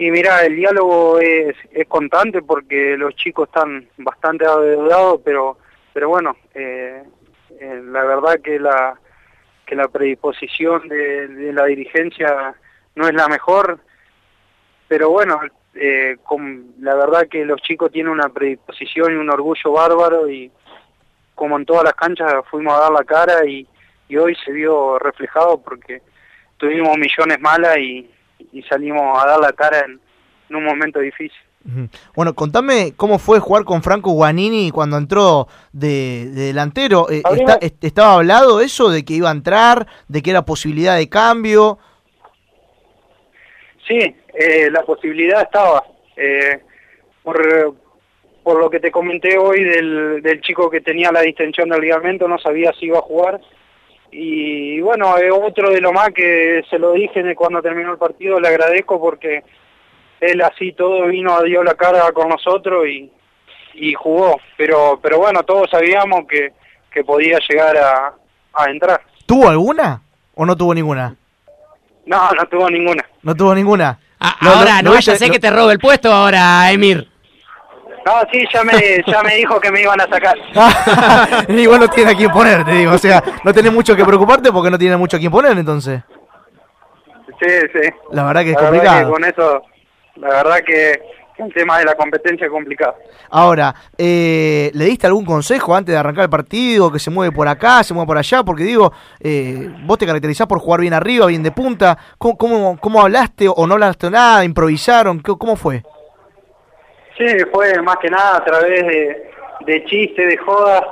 Y mira, el diálogo es, es constante porque los chicos están bastante adeudados, pero pero bueno, eh, eh, la verdad que la que la predisposición de, la dirigencia no es la mejor, pero bueno, eh, la verdad que los chicos tienen una predisposición y un orgullo bárbaro y como en todas las canchas fuimos a dar la cara y, y hoy se vio reflejado porque tuvimos millones malas y, y salimos a dar la cara en, en un momento difícil. Bueno, contame cómo fue jugar con Franco Guanini cuando entró de, de delantero. Eh, está- est- ¿Estaba hablado eso de que iba a entrar, de que era posibilidad de cambio? Sí, eh, la posibilidad estaba. Eh, por, por lo que te comenté hoy del, del chico que tenía la distensión del ligamento, no sabía si iba a jugar. Y bueno, es otro de lo más que se lo dije de cuando terminó el partido, le agradezco porque él así todo vino, dio la cara con nosotros y, y jugó. Pero pero bueno, todos sabíamos que, que podía llegar a, a entrar. ¿Tuvo alguna o no tuvo ninguna? No, no tuvo ninguna. No tuvo ninguna. Ah, Lo- ahora, lo- no vaya a ser que te robe el puesto ahora, Emir. No, sí, ya me, ya me dijo que me iban a sacar. Igual no tiene a quién poner, te digo. O sea, no tenés mucho que preocuparte porque no tiene mucho a quién poner, entonces. Sí, sí. La verdad que es La verdad complicado. que con eso, la verdad que, que el tema de la competencia es complicado. Ahora, eh, ¿le diste algún consejo antes de arrancar el partido? Que se mueve por acá, se mueve por allá, porque digo, eh, vos te caracterizás por jugar bien arriba, bien de punta. ¿Cómo, cómo, cómo hablaste o no hablaste nada? ¿Improvisaron? ¿Qué- ¿Cómo fue? Sí, fue más que nada a través de, de chistes, de jodas,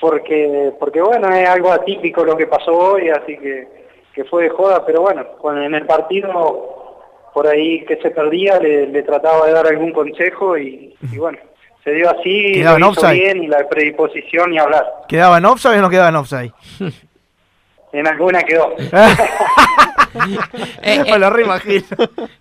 porque, porque bueno, es algo atípico lo que pasó hoy, así que, que fue de joda, pero bueno, en el partido, por ahí que se perdía, le, le trataba de dar algún consejo y, y bueno, se dio así, Quedaba lo hizo bien y la predisposición y hablar. ¿Quedaba en offside o no quedaba en offside? En alguna quedó. Me lo reimagino.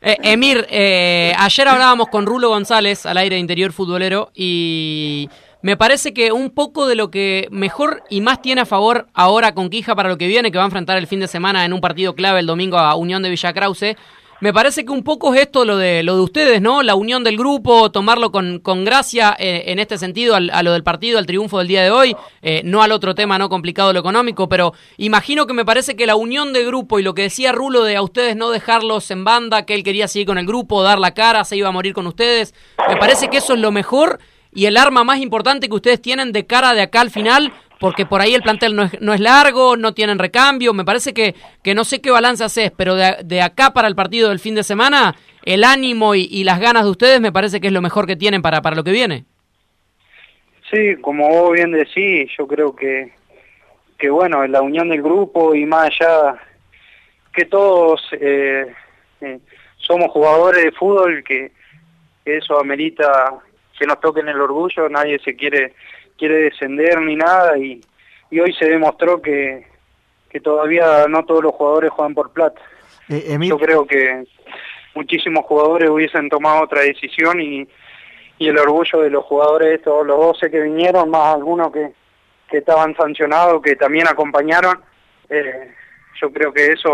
Eh, Emir, eh, ayer hablábamos con Rulo González al aire de interior futbolero y me parece que un poco de lo que mejor y más tiene a favor ahora con Quija para lo que viene, que va a enfrentar el fin de semana en un partido clave el domingo a Unión de Villa Krause, me parece que un poco es esto lo de lo de ustedes, ¿no? La unión del grupo, tomarlo con, con gracia eh, en este sentido al- a lo del partido, al triunfo del día de hoy, eh, no al otro tema no complicado lo económico, pero imagino que me parece que la unión de grupo y lo que decía Rulo de a ustedes no dejarlos en banda, que él quería seguir con el grupo, dar la cara, se iba a morir con ustedes, me parece que eso es lo mejor y el arma más importante que ustedes tienen de cara de acá al final, porque por ahí el plantel no es, no es largo, no tienen recambio, me parece que, que no sé qué balance haces, pero de, de acá para el partido del fin de semana, el ánimo y, y las ganas de ustedes me parece que es lo mejor que tienen para, para lo que viene. Sí, como vos bien decís, yo creo que, que bueno, la unión del grupo y más allá que todos eh, eh, somos jugadores de fútbol que, que eso amerita que nos toquen el orgullo, nadie se quiere quiere descender ni nada y, y hoy se demostró que, que todavía no todos los jugadores juegan por plata. Eh, Yo creo que muchísimos jugadores hubiesen tomado otra decisión y, y el orgullo de los jugadores, todos los 12 que vinieron, más algunos que, que estaban sancionados, que también acompañaron, eh, yo creo que eso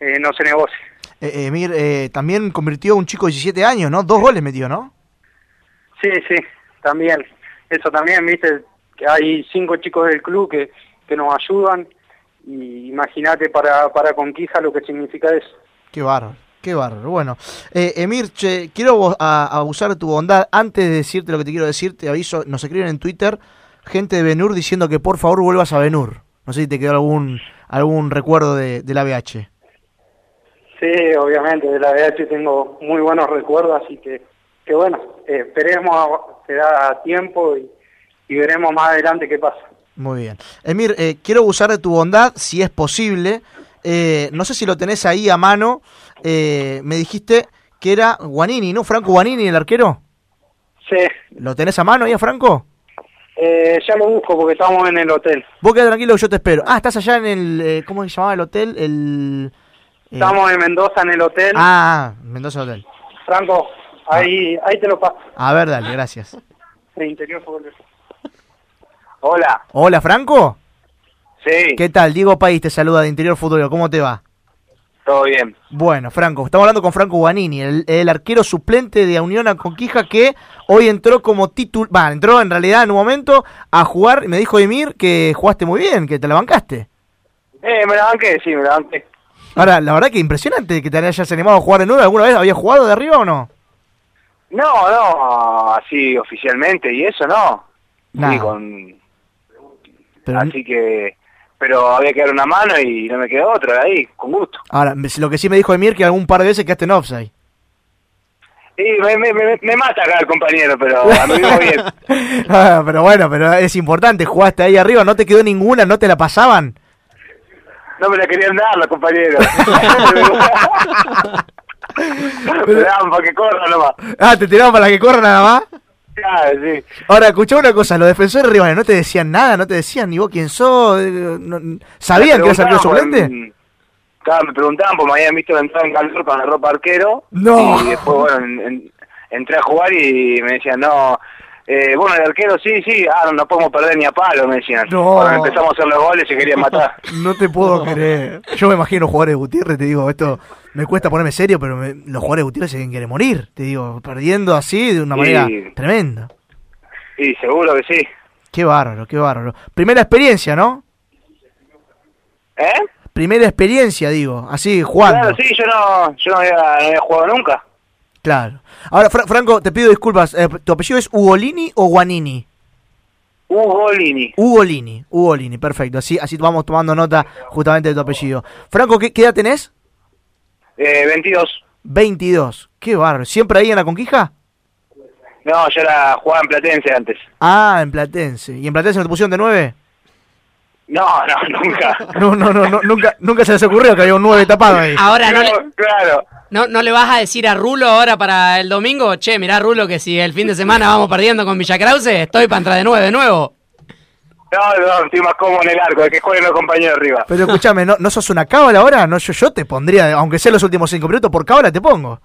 eh, no se negocia. eh, Emir eh, también convirtió un chico de 17 años, ¿no? Dos goles metió, ¿no? Sí, sí, también. Eso también, viste, que hay cinco chicos del club que, que nos ayudan y imagínate para, para Conquija lo que significa eso. Qué bárbaro, qué bárbaro. Bueno, eh, Emir, che, quiero abusar de tu bondad. Antes de decirte lo que te quiero decir, te aviso, nos escriben en Twitter gente de Benur diciendo que por favor vuelvas a Benur. No sé si te quedó algún algún recuerdo de, del ABH. Sí, obviamente, de la BH tengo muy buenos recuerdos, así que, que bueno, eh, esperemos, a- se da tiempo y, y veremos más adelante qué pasa. Muy bien. Emir, eh, quiero abusar de tu bondad, si es posible. Eh, no sé si lo tenés ahí a mano. Eh, me dijiste que era Guanini, ¿no? Franco Guanini, el arquero. Sí, ¿Lo tenés a mano ahí a Franco? eh, ya lo busco porque estamos en el hotel. Vos quedá tranquilo que yo te espero. Ah, estás allá en el... eh, ¿Cómo se llamaba el hotel? El... eh, Estamos en Mendoza en el hotel. Ah, Mendoza Hotel. Franco, ahí, ahí te lo paso. A ver, dale, gracias. De interior fútbol. Hola. Hola, Franco. Sí. ¿Qué tal? Diego País te saluda de Interior Fútbol. ¿Cómo te va? Todo bien. Bueno, Franco, estamos hablando con Franco Guanini, el, el arquero suplente de Unión a Conquija que hoy entró como titular, va, entró en realidad en un momento a jugar, y me dijo Emir que jugaste muy bien, que te la bancaste. Eh, me la banqué, sí, me la banqué. Ahora, la verdad que impresionante que te hayas animado a jugar de nuevo. ¿Alguna vez habías jugado de arriba o no? No, no, así oficialmente y eso no. Nada. Sí, con... Pero- Así que... Pero había que dar una mano y no me quedó otra ahí, con gusto. Ahora, lo que sí me dijo Emir que algún par de veces quedaste en offside. Y me, me, me, me mata acá el compañero, pero a mí me bien. Ah, pero bueno, pero es importante, jugaste ahí arriba, no te quedó ninguna, no te la pasaban. No me la querían dar los compañeros. me daban para que corra nomás. Ah, te tiraban para que corra nada más. Claro, sí. Ahora, escuchá una cosa, los defensores rivales no te decían nada, no te decían ni vos quién sos, eh, no- ¿sabían que ibas a suplente? mm, Claro, me preguntaban, porque me habían visto entrar en calor con la ropa arquero. No. Y después, bueno, en- en- entré a jugar y me decían, no, eh, bueno, el arquero, sí, sí, ah, no, no podemos perder ni a palo, me decían. No. Cuando empezamos a hacer los goles se querían matar. No te puedo creer. Yo me imagino jugadores de Gutiérrez, te digo, esto me cuesta ponerme serio, pero me- los jugadores de Gutiérrez se quieren morir, te digo, perdiendo así de una manera tremenda. Sí, seguro que sí. Qué bárbaro, qué bárbaro. Primera experiencia, ¿no? ¿Eh? Primera experiencia, digo, así, jugando. Claro, sí, yo no, yo no había, no había jugado nunca. Claro. Ahora, Fra- Franco, te pido disculpas. eh, ¿Tu apellido es Ugolini o Guanini? Ugolini. Ugolini, Ugolini, perfecto. Así, así vamos tomando nota justamente de tu apellido. Franco, ¿qué, qué edad tenés? Eh, 22. 22. Qué bárbaro. ¿Siempre ahí en la Conquija? No, yo era, jugaba en Platense antes. Ah, en Platense. ¿Y en Platense no te pusieron de 9? No, no, nunca. No, no, no, no, nunca, nunca se les ocurrió que había un 9 tapado ahí. Ahora no, le, claro. no, no le vas a decir a Rulo ahora para el domingo, che, mirá Rulo que si el fin de semana vamos perdiendo con Villa Krause, estoy para entrar de nueve de nuevo. No, no, estoy más cómodo en el arco, de que jueguen los compañeros arriba. Pero escúchame, ¿no, ¿no sos una cábala ahora? No, yo, yo te pondría, aunque sea los últimos 5 minutos, por cábala te pongo.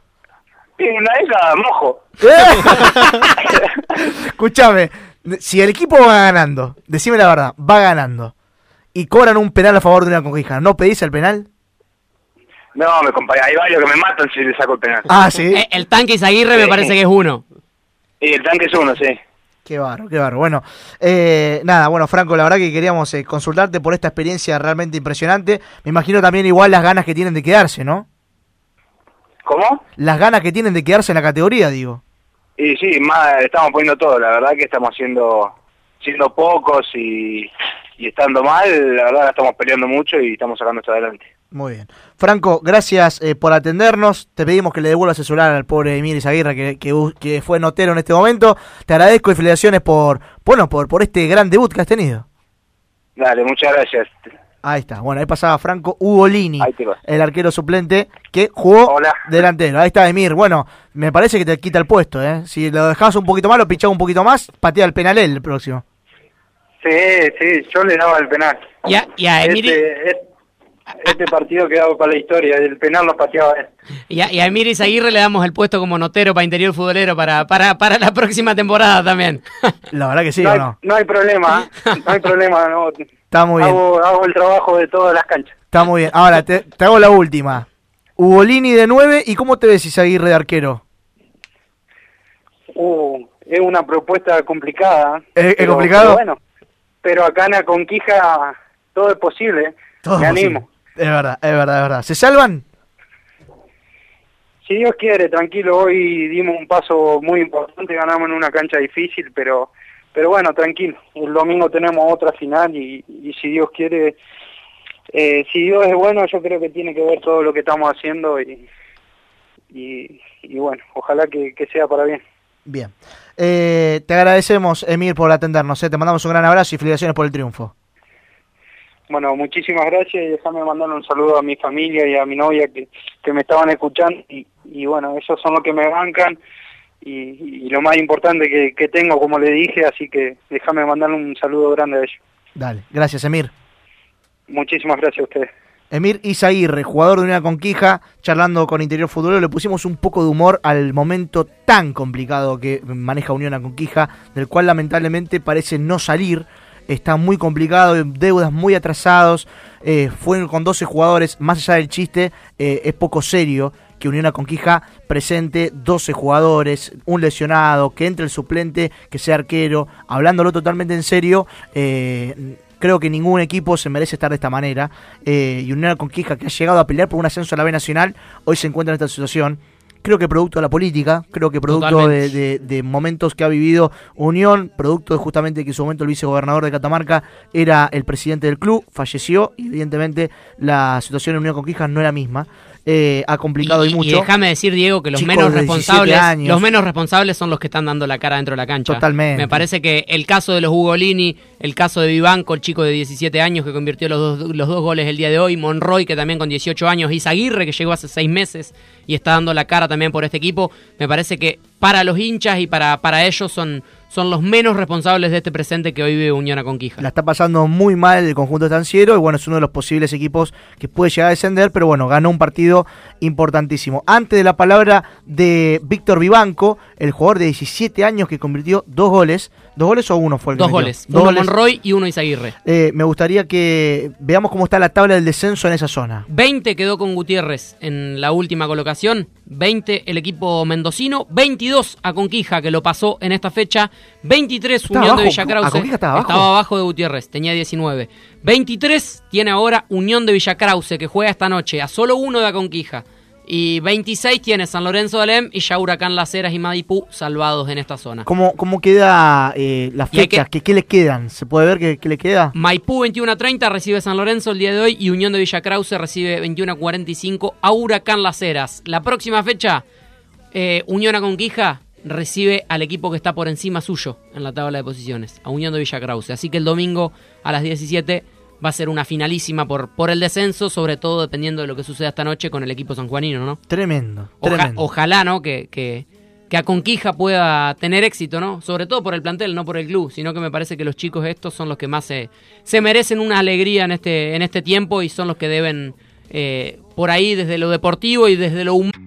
Sí, una de esas, mojo. Escúchame, si el equipo va ganando, decime la verdad, va ganando, y cobran un penal a favor de una conquija, ¿no pedís el penal? No, me compañero, hay varios que me matan si le saco el penal. Ah, sí. Eh, el tanque Izaguirre me Sí. parece que es uno. Y el tanque es uno, sí. Qué barro, qué barro. Bueno, eh, nada, bueno, Franco, la verdad que queríamos eh, consultarte por esta experiencia realmente impresionante. Me imagino también igual las ganas que tienen de quedarse, ¿no? ¿Cómo? Las ganas que tienen de quedarse en la categoría, digo. Y sí, más, estamos poniendo todo, la verdad que estamos siendo, siendo pocos y, y estando mal, la verdad que estamos peleando mucho y estamos sacando esto adelante. Muy bien. Franco, gracias eh, por atendernos. Te pedimos que le devuelvas el celular al pobre Emir Izaguirre, que, que, fue notero en este momento. Te agradezco y felicitaciones por, bueno, por, por este gran debut que has tenido. Dale, muchas gracias. Ahí está. Bueno, ahí pasaba Franco Ugolini, el arquero suplente que jugó Hola. delantero. Ahí está Emir. Bueno, me parece que te quita el puesto, ¿eh? Si lo dejabas un poquito más, lo pichaba un poquito más, patea el penal el próximo. Sí, sí, yo le daba el penal. Y a, y a Emiri, Este, este- este partido quedaba para la historia, el penal lo pateaba él. y a, y a Emiri Zaguirre le damos el puesto como notero para interior futbolero para, para, para la próxima temporada también. La verdad que sí, no, ¿o hay, no? no hay problema, no hay problema. No. Está muy bien. Hago, hago el trabajo de todas las canchas. Está muy bien. Ahora, te, te hago la última. Ugolini de 9, ¿y cómo te ves Isaguirre de arquero? Uh, es una propuesta complicada. ¿Es- complicado? pero bueno, pero acá en la Conquija todo es posible. ¿eh? Todo Me posible. animo. Es verdad, es verdad, es verdad. ¿Se salvan? Si Dios quiere, tranquilo, hoy dimos un paso muy importante, ganamos en una cancha difícil, pero pero bueno, tranquilo. El domingo tenemos otra final y, y si Dios quiere, eh, si Dios es bueno, yo creo que tiene que ver todo lo que estamos haciendo y, y, y bueno, ojalá que, que sea para bien. Bien. Eh, te agradecemos, Emir, por atendernos. ¿eh? Te mandamos un gran abrazo y felicitaciones por el triunfo. Bueno, muchísimas gracias y déjame mandar un saludo a mi familia y a mi novia que, que me estaban escuchando y, y bueno, ellos son los que me bancan y, y lo más importante que, que tengo, como le dije, así que déjame mandarle un saludo grande a ellos. Dale, gracias, Emir. Muchísimas gracias a ustedes. Emir Izaguirre, jugador de una conquija, charlando con Interior Futbolero, le pusimos un poco de humor al momento tan complicado que maneja Unión a Conquija, del cual lamentablemente parece no salir. Está muy complicado, deudas muy atrasados. Eh, fue con 12 jugadores, más allá del chiste, eh, es poco serio que Unión a Conquija presente 12 jugadores, un lesionado, que entre el suplente, que sea arquero, hablándolo totalmente en serio. eh, creo que ningún equipo se merece estar de esta manera. Eh, y Unión Conquija, que ha llegado a pelear por un ascenso a la B Nacional, hoy se encuentra en esta situación. Creo que producto de la política, creo que producto de, Totalmente. de- de momentos que ha vivido Unión, producto de justamente que en su momento el vicegobernador de Catamarca era el presidente del club, falleció, y evidentemente la situación en Unión Conquija no era la misma. Eh, ha complicado y, Y mucho. déjame decir, Diego, que los Chicos menos de 17 responsables, años. los menos responsables son los que están dando la cara dentro de la cancha. Totalmente. Me parece que el caso de los Ugolini, el caso de Vivanco, el chico de 17 años que convirtió los dos, los dos goles el día de hoy, Monroy, que también con 18 años, Izaguirre, que llegó hace 6 meses y está dando la cara también por este equipo, me parece que para los hinchas y para, para ellos son, son los menos responsables de este presente que hoy vive Unión a Conquija. La está pasando muy mal el conjunto estanciero y bueno, es uno de los posibles equipos que puede llegar a descender, pero bueno, ganó un partido importantísimo. Antes de la palabra de Víctor Vivanco, el jugador de 17 años que convirtió dos goles, ¿dos goles o uno fue el que Dos metió? goles, Dos uno goles. Monroy y uno Izaguirre. Eh, me gustaría que veamos cómo está la tabla del descenso en esa zona. 20 quedó con Gutiérrez en la última colocación, 20 el equipo mendocino, 22 a Conquija que lo pasó en esta fecha, 23 Estaba Unión de abajo, Villa ¿a Krause, Conquija estaba abajo? abajo de Gutiérrez, tenía 19. 23 tiene ahora Unión de Villa Krause que juega esta noche a solo uno de Aconquija. Y 26 tiene San Lorenzo de Alem y ya Huracán Las Heras y Madipú salvados en esta zona. ¿Cómo, cómo queda eh, las fechas? ¿Qué, ¿Qué le quedan? ¿Se puede ver qué, qué le queda? Maipú 21 a 30 recibe San Lorenzo el día de hoy y Unión de Villa Krause recibe 21 a 45 a Huracán Las Heras. La próxima fecha, eh, Unión a Conquija recibe al equipo que está por encima suyo en la tabla de posiciones, a Unión de Villa Krause. Así que el domingo a las 17 va a ser una finalísima por, por el descenso, sobre todo dependiendo de lo que suceda esta noche con el equipo sanjuanino, ¿no? Tremendo, Oja- tremendo. ojalá, ¿no? Que, que, que a Conquija pueda tener éxito, ¿no? Sobre todo por el plantel, no por el club, sino que me parece que los chicos estos son los que más se, se merecen una alegría en este, en este tiempo y son los que deben, eh, por ahí, desde lo deportivo y desde lo humano.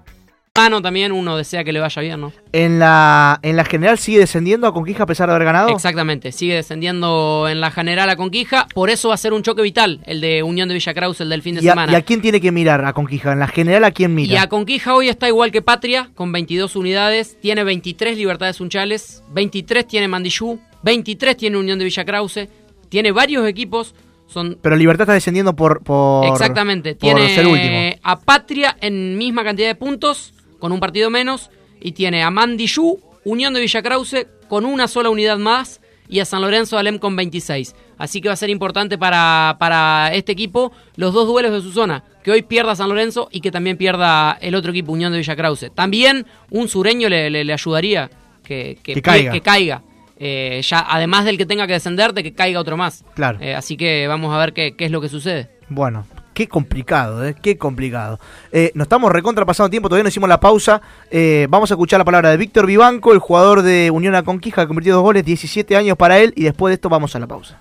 Humano también uno desea que le vaya bien, ¿no? En la, en la general sigue descendiendo a Conquija a pesar de haber ganado. Exactamente, sigue descendiendo en la general a Conquija, por eso va a ser un choque vital, el de Unión de Villa Krause, el del fin de ¿Y a, semana. y a quién tiene que mirar a Conquija? En la general, ¿a quién Y mira? a Conquija hoy está igual que Patria, con 22 unidades, tiene 23 Libertades Unchales, 23 tiene Mandillú, 23 tiene Unión de Villa Krause, tiene varios equipos Son Pero Libertad está descendiendo por. por Exactamente. por Tiene ser último. a Patria en misma cantidad de puntos, con un partido menos. Y tiene a Mandillú, Unión de Villa Krause, con una sola unidad más. Y a San Lorenzo de Alem con 26. Así que va a ser importante para, para este equipo los dos duelos de su zona. Que hoy pierda San Lorenzo y que también pierda el otro equipo, Unión de Villa Krause. También un sureño le, le- le ayudaría que, que, Que caiga. que caiga. Eh, ya, además del que tenga que descender, de que caiga otro más. Claro. Eh, así que vamos a ver qué, qué es lo que sucede. Bueno, qué complicado, ¿eh? Qué complicado. Eh, nos estamos recontra pasando tiempo, todavía no hicimos la pausa. Eh, vamos a escuchar la palabra de Víctor Vivanco, el jugador de Unión A Conquija, que convirtió dos goles, 17 años para él. Y después de esto vamos a la pausa.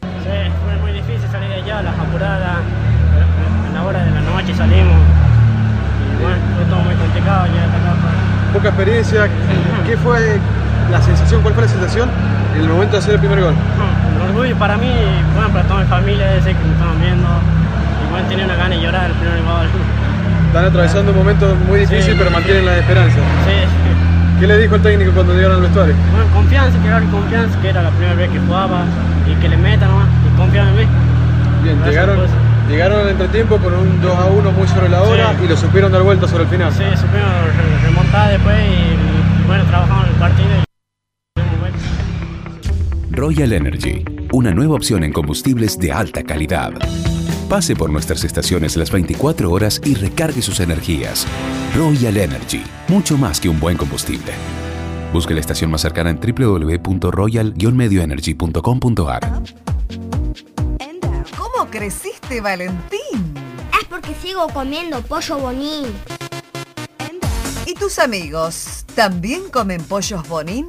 Sí, fue muy difícil salir de allá, las apuradas, en la hora de la noche salimos. Y bueno, fue todo muy complicado llegar hasta acá. Poca experiencia, ¿qué fue la sensación? ¿Cuál fue la sensación en el momento de hacer el primer gol? Un orgullo para mí, bueno, para toda mi familia, ese que me estaban viendo. Bueno, tenía una gana de llorar el primer gol. Están atravesando un momento muy difícil, Sí. pero mantienen la esperanza. Sí, sí. ¿Qué le dijo el técnico cuando llegaron al vestuario? Bueno, confianza, que darle confianza, que era la primera vez que jugaba y que le meta nomás y confiar en mí. Bien, llegaron, pues. llegaron al entretiempo con un 2 a 1 muy sobre la hora Sí. y lo supieron dar vuelta sobre el final. Sí, re- remontar después y, y bueno, trabajamos el partido. y- Royal Energy, una nueva opción en combustibles de alta calidad. Pase por nuestras estaciones las 24 horas y recargue sus energías. Royal Energy, mucho más que un buen combustible. Busque la estación más cercana en www.royal-medioenergy.com.ar. ¿Cómo creciste, Valentín? Es porque sigo comiendo pollo bonín. ¿Y tus amigos también comen pollos bonín?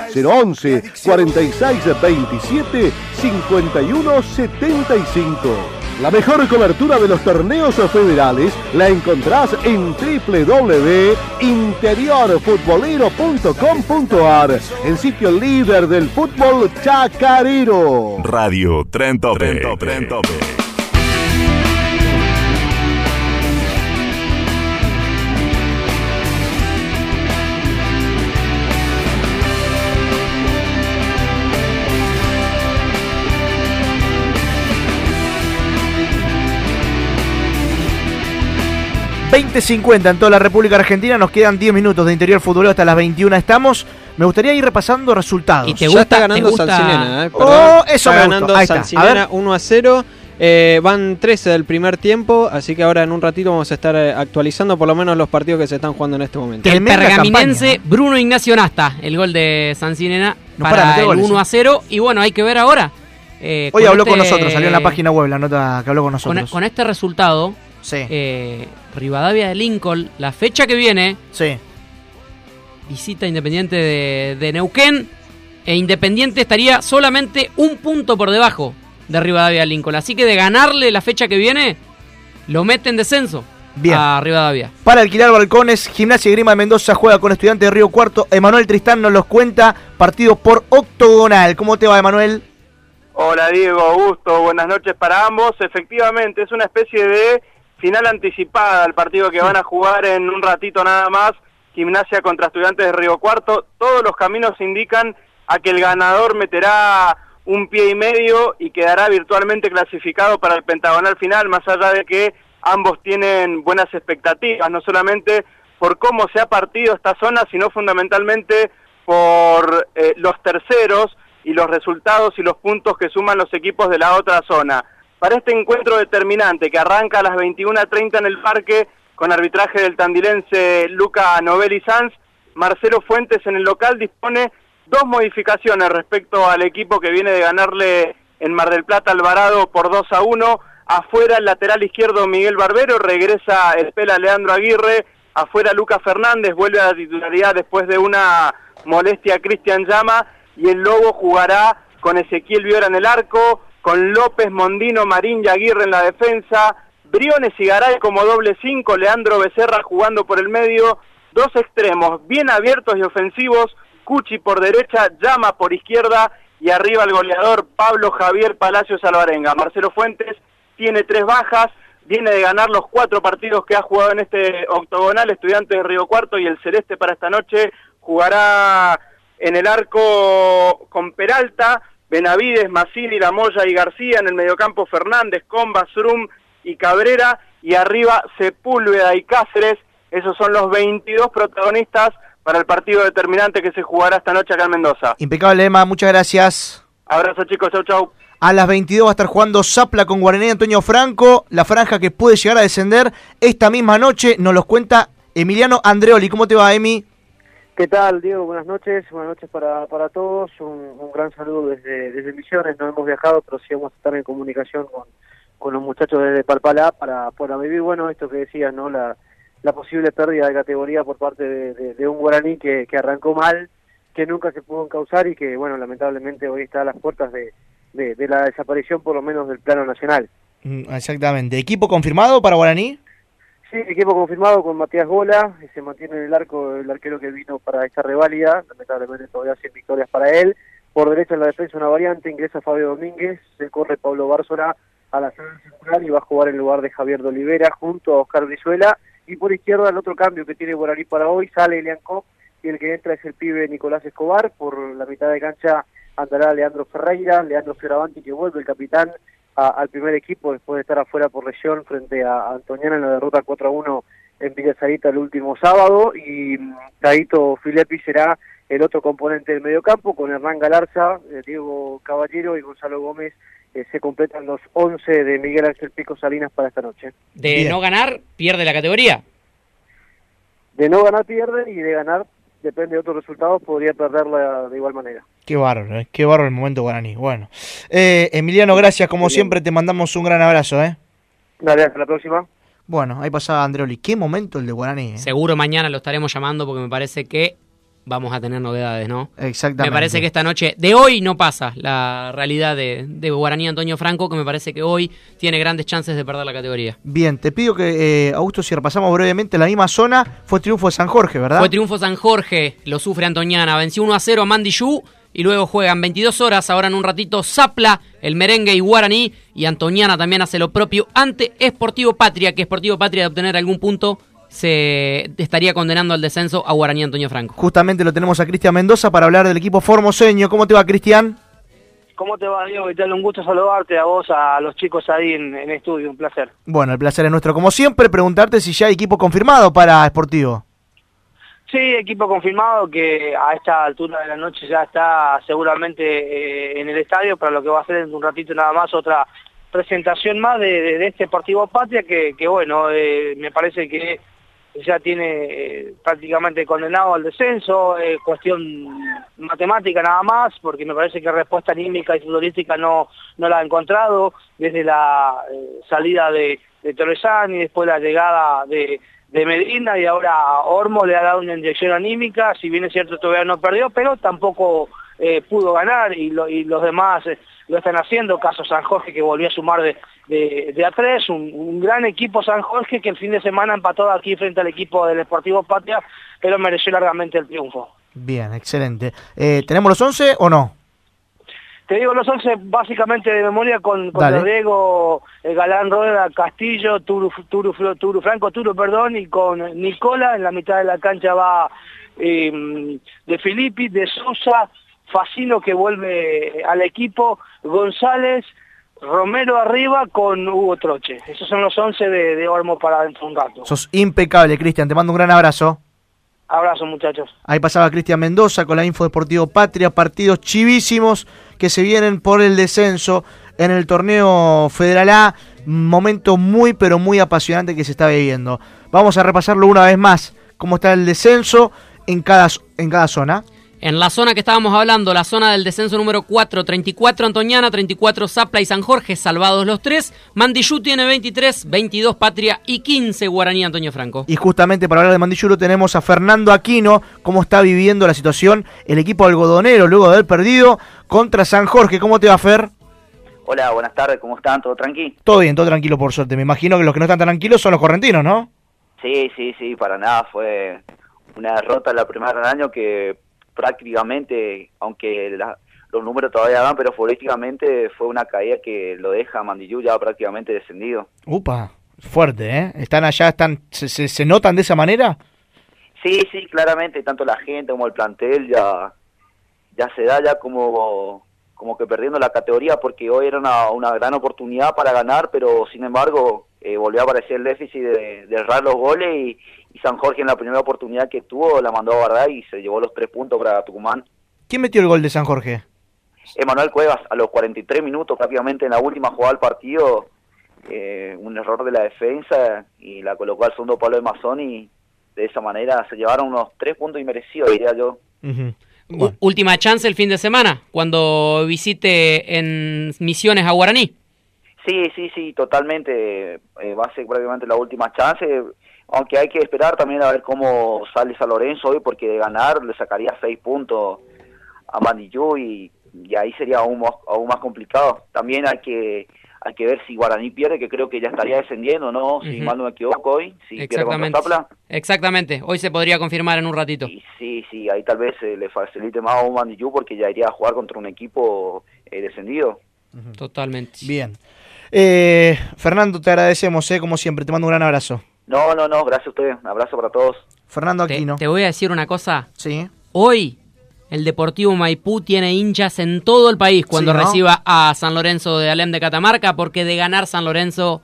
011 46 27 51 75. La mejor cobertura de los torneos federales la encontrás en www.interiorfutbolero.com.ar, el sitio líder del fútbol chacarero. Radio Trentope. Trentope. ...20.50 en toda la República Argentina... ...nos quedan 10 minutos de interior futbolero... ...hasta las 21 estamos... ...me gustaría ir repasando resultados. ¿Y te gusta, ya está ganando Salcinena, eh, Oh, eso está me ganando gustó. Ahí está. A Salcinena ver. 1 a 0. Eh, van 13 del primer tiempo, así que ahora en un ratito vamos a estar eh, actualizando por lo menos los partidos que se están jugando en este momento. El pergaminense Bruno Ignacio Nasta, el gol de San Cinena No para para el goles, 1 a 0. Y bueno, hay que ver ahora. eh, Hoy habló con este- nosotros, salió en la página web la nota que habló con Con, nosotros. con este resultado, eh, Rivadavia de Lincoln, la fecha que viene, visita Independiente de, de Neuquén, e Independiente estaría solamente un punto por debajo de Rivadavia de Lincoln. Así que de ganarle la fecha que viene, lo mete en descenso Bien. a Rivadavia. Para alquilar balcones, Gimnasia y Grima de Mendoza juega con Estudiantes de Río Cuarto. Emanuel Tristán nos los cuenta, partido por octogonal. ¿Cómo te va, Emanuel? Hola Diego, gusto, buenas noches para ambos. Efectivamente, es una especie de final anticipada al partido que van a jugar en un ratito nada más, Gimnasia contra Estudiantes de Río Cuarto. Todos los caminos indican a que el ganador meterá un pie y medio y quedará virtualmente clasificado para el pentagonal final, más allá de que ambos tienen buenas expectativas, no solamente por cómo se ha partido esta zona, sino fundamentalmente por eh, los terceros y los resultados y los puntos que suman los equipos de la otra zona. Para este encuentro determinante que arranca a las 21.30 en el parque con arbitraje del tandilense Luca Novelli Sanz, Marcelo Fuentes en el local dispone dos modificaciones respecto al equipo que viene de ganarle en Mar del Plata Alvarado por 2 a 1. Afuera el lateral izquierdo Miguel Barbero, regresa el pela Leandro Aguirre, afuera Lucas Fernández, vuelve a la titularidad después de una molestia Cristian Llama. Y el Lobo jugará con Ezequiel Viora en el arco, con López, Mondino, Marín y Aguirre en la defensa, Briones y Garay como doble cinco, Leandro Becerra jugando por el medio, dos extremos bien abiertos y ofensivos, Cuchi por derecha, Llama por izquierda y arriba el goleador Pablo Javier Palacios Alvarenga. Marcelo Fuentes tiene tres bajas, viene de ganar los cuatro partidos que ha jugado en este octogonal, estudiante de Río Cuarto y el Celeste para esta noche jugará en el arco con Peralta, Benavides, Massini, Lamoya y García, en el mediocampo Fernández, Comba, Srum y Cabrera, y arriba Sepúlveda y Cáceres, esos son los 22 protagonistas para el partido determinante que se jugará esta noche acá en Mendoza. Impecable, Emma, muchas gracias. Abrazo chicos, chau chau. A las 22 va a estar jugando Zapla con Guaraní Antonio Franco, la franja que puede llegar a descender esta misma noche, nos los cuenta Emiliano Andreoli. ¿Cómo te va, Emi? ¿Qué tal, Diego? Buenas noches, buenas noches para, para todos. Un, un gran saludo desde, desde Misiones. No hemos viajado, pero sí vamos a estar en comunicación con, con los muchachos desde Palpalá para, para vivir, bueno, esto que decías, ¿no? La, la posible pérdida de categoría por parte de, un guaraní que, que arrancó mal, que nunca se pudo encauzar y que, bueno, lamentablemente hoy está a las puertas de, de, de la desaparición, por lo menos del plano nacional. Mm, Exactamente. ¿Equipo confirmado para Guaraní? Sí, equipo confirmado con Matías Gola, se mantiene en el arco el arquero que vino para esta reválida, lamentablemente todavía sin victorias para él. Por derecha en la defensa una variante, ingresa Fabio Domínguez, se corre Pablo Bárzora a la zona central y va a jugar en lugar de Javier de junto a Oscar Brizuela. Y por izquierda el otro cambio que tiene Guaraní para hoy, sale Elian y el que entra es el pibe Nicolás Escobar. Por la mitad de cancha andará Leandro Ferreira, Leandro Fioravanti que vuelve el capitán a- al primer equipo después de estar afuera por lesión frente a Antoniana en la derrota 4 a 1 en Villa Sarita el último sábado y mm, Taito Filippi será el otro componente del mediocampo con Hernán Galarza, eh, Diego Caballero y Gonzalo Gómez eh, se completan los 11 de Miguel Ángel Pico Salinas para esta noche. De no ganar, pierde la categoría. De no ganar pierde y de ganar depende de otros resultados podría perderla de igual manera. Qué bárbaro, ¿eh? qué bárbaro el momento Guaraní. Bueno, eh, Emiliano, gracias. Como siempre, te mandamos un gran abrazo. ¿eh? Dale, hasta la próxima. Bueno, ahí pasaba Andreoli. Qué momento el de Guaraní. ¿eh? Seguro mañana lo estaremos llamando porque me parece que vamos a tener novedades, ¿no? Exactamente. Me parece que esta noche, de hoy no pasa la realidad de, de Guaraní Antonio Franco, que me parece que hoy tiene grandes chances de perder la categoría. Bien, te pido que, eh, Augusto, si repasamos brevemente la misma zona, fue triunfo de San Jorge, ¿verdad? Fue triunfo San Jorge, lo sufre Antoniana, venció 1 a 0 a Mandiyú y luego juegan 22 horas, ahora en un ratito Zapla, el merengue y Guaraní y Antoniana también hace lo propio ante Esportivo Patria, que Esportivo Patria de obtener algún punto se estaría condenando al descenso a Guaraní Antonio Franco. Justamente lo tenemos a Cristian Mendoza para hablar del equipo formoseño. ¿Cómo te va, Cristian? ¿Cómo te va, Diego? ¿Qué tal? Un gusto saludarte a vos, a los chicos ahí en, en estudio, un placer. Bueno, el placer es nuestro. Como siempre, preguntarte si ya hay equipo confirmado para Esportivo. Sí, equipo confirmado que a esta altura de la noche ya está seguramente eh, en el estadio para lo que va a ser en un ratito nada más otra presentación más de, de- de este Deportivo Patria que, que bueno, eh, me parece que ya tiene eh, prácticamente condenado al descenso, eh, cuestión matemática nada más, porque me parece que respuesta anímica y futbolística no, no la ha encontrado desde la eh, salida de, de Torresani, después la llegada de, Medina y ahora Ormo le ha dado una inyección anímica, si bien es cierto todavía no perdió, pero tampoco eh, pudo ganar y, lo- y los demás eh, lo están haciendo, caso San Jorge que volvió a sumar de, de, de a tres, un, un gran equipo San Jorge que el fin de semana empató aquí frente al equipo del Deportivo Patria, pero mereció largamente el triunfo. Bien, excelente. Eh, ¿Tenemos los 11 o no? Te digo los 11 básicamente de memoria con, con eh, Galán Rueda, Castillo, Turu, Turu, Turu, Franco Turu, perdón, y con Nicola. En la mitad de la cancha va de Filippi, de Sosa, Facino que vuelve al equipo, González, Romero arriba con Hugo Troche. Esos son los 11 de, de Olmo para dentro de un rato. Sos impecable, Cristian. Te mando un gran abrazo. Abrazo muchachos. Ahí pasaba Cristian Mendoza con la Info Deportivo Patria, partidos chivísimos que se vienen por el descenso en el torneo Federal A, momento muy pero muy apasionante que se está viviendo. Vamos a repasarlo una vez más, cómo está el descenso en cada, en cada zona. En la zona que estábamos hablando, la zona del descenso número 4, 34 Antoñana, 34 Zapla y San Jorge, salvados los tres. Mandillú tiene 23, 22 Patria y 15 Guaraní Antonio Franco. Y justamente para hablar de Mandilluro tenemos a Fernando Aquino, cómo está viviendo la situación el equipo algodonero luego de haber perdido contra San Jorge. ¿Cómo te va, Fer? Hola, buenas tardes, ¿cómo están? ¿Todo tranqui? Todo bien, todo tranquilo por suerte. Me imagino que los que no están tan tranquilos son los correntinos, ¿no? Sí, sí, sí, para nada. Fue una derrota la primera del año que prácticamente, aunque la- los números todavía van, pero futbolísticamente fue una caída que lo deja a Mandillú ya prácticamente descendido. Upa, fuerte, ¿eh? ¿Están allá, están, se, se, se notan de esa manera? Sí, sí, claramente, tanto la gente como el plantel ya, ya se da ya como, como que perdiendo la categoría porque hoy era una, una gran oportunidad para ganar, pero sin embargo eh, volvió a aparecer el déficit de, de errar los goles y, y San Jorge en la primera oportunidad que tuvo la mandó a guardar y se llevó los tres puntos para Tucumán. ¿Quién metió el gol de San Jorge? Emanuel Cuevas a los 43 minutos prácticamente en la última jugada del partido, eh, un error de la defensa y la colocó al segundo palo de Mazón y de esa manera se llevaron unos tres puntos inmerecidos, diría yo. Última chance el fin de semana, cuando visite en Misiones a Guaraní. Sí, sí, sí, totalmente. eh, va a ser prácticamente la última chance. Aunque hay que esperar también a ver cómo sale San Lorenzo hoy, porque de ganar le sacaría seis puntos a Mandillú y, y ahí sería aún más, aún más complicado. También hay que hay que ver si Guaraní pierde, que creo que ya estaría descendiendo, ¿no? Si mal no me equivoco hoy, si pierde contra Exactamente. Zapla. Exactamente. Hoy se podría confirmar en un ratito. Sí, sí, ahí tal vez eh, le facilite más a un Mandillú porque ya iría a jugar contra un equipo eh, descendido. Totalmente. Bien. Eh, Fernando, te agradecemos, ¿eh? como siempre. Te mando un gran abrazo. No, no, no, gracias a ustedes. Un abrazo para todos. Fernando Te, Aquino. te voy a decir una cosa. Sí. Hoy el Deportivo Maipú tiene hinchas en todo el país cuando Sí, ¿no? reciba a San Lorenzo de Alem de Catamarca, porque de ganar San Lorenzo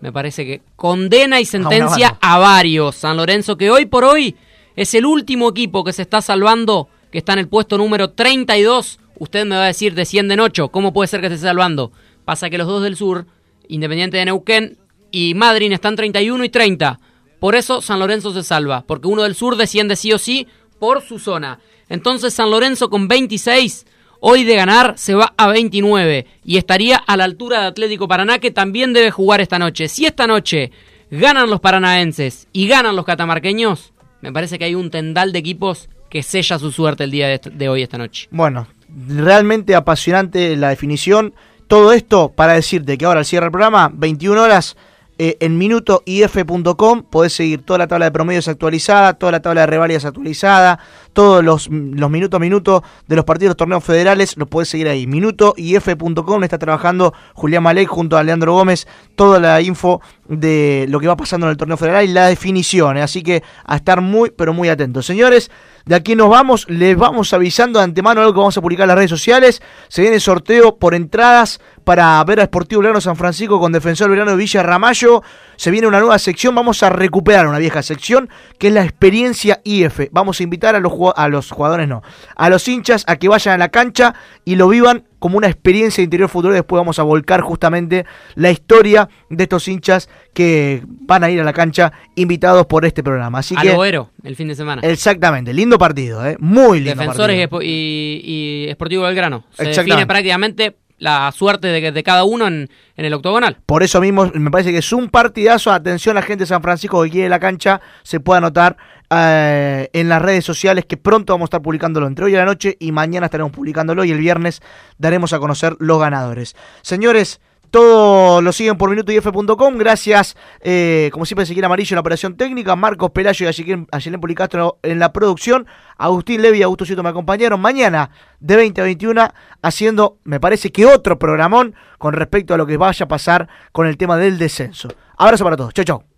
me parece que condena y sentencia banda. a, varios. San Lorenzo que hoy por hoy es el último equipo que se está salvando, que está en el puesto número 32. Usted me va a decir descienden 8. ¿Cómo puede ser que se esté salvando? Pasa que los dos del sur, Independiente de Neuquén y Madrid, están 31 y 30. Por eso San Lorenzo se salva, porque uno del sur desciende sí o sí por su zona. Entonces San Lorenzo con 26, hoy de ganar se va a 29 y estaría a la altura de Atlético Paraná que también debe jugar esta noche. Si esta noche ganan los paranaenses y ganan los catamarqueños, me parece que hay un tendal de equipos que sella su suerte el día de, hoy, esta noche. Bueno, realmente apasionante la definición. Todo esto para decirte que ahora al cierre del programa, 21 horas, eh, en minutoif.com podés seguir toda la tabla de promedios actualizada, toda la tabla de reválidas actualizada, todos los, los minutos a minuto de los partidos de los torneos federales, los podés seguir ahí. Minutoif.com está trabajando Julián Malek junto a Leandro Gómez, toda la info de lo que va pasando en el torneo federal y la definición. eh, Así que a estar muy, pero muy atentos. Señores, de aquí nos vamos, les vamos avisando de antemano algo que vamos a publicar en las redes sociales. Se viene sorteo por entradas para ver a Sportivo Belgrano San Francisco con Defensor Belgrano de Villa Ramallo. Se viene una nueva sección, vamos a recuperar una vieja sección que es la experiencia IF. Vamos a invitar a los, a los jugadores, no, a los hinchas a que vayan a la cancha y lo vivan como una experiencia de interior futuro. Después vamos a volcar justamente la historia de estos hinchas que van a ir a la cancha invitados por este programa. Así a que Loero, el fin de semana. Exactamente, lindo partido, ¿eh? muy lindo Defensores y, partido. Espo- y, y Sportivo Belgrano. Se Exactamente. define prácticamente la suerte de, de cada uno en, en el octogonal. Por eso mismo me parece que es un partidazo. Atención a la gente de San Francisco que quiere la cancha. Se puede anotar eh, en las redes sociales que pronto vamos a estar publicándolo entre hoy y la noche y mañana estaremos publicándolo y el viernes daremos a conocer los ganadores. Señores, todo lo siguen por minutoyf.com. Gracias, eh, como siempre, Ezequiel Amarillo en la operación técnica, Marcos Pelayo y Ayelén Policastro en la producción, Agustín Levi y Augusto Cito me acompañaron mañana de 20 a 21 haciendo, me parece que otro programón con respecto a lo que vaya a pasar con el tema del descenso. Abrazo para todos. Chau, chau.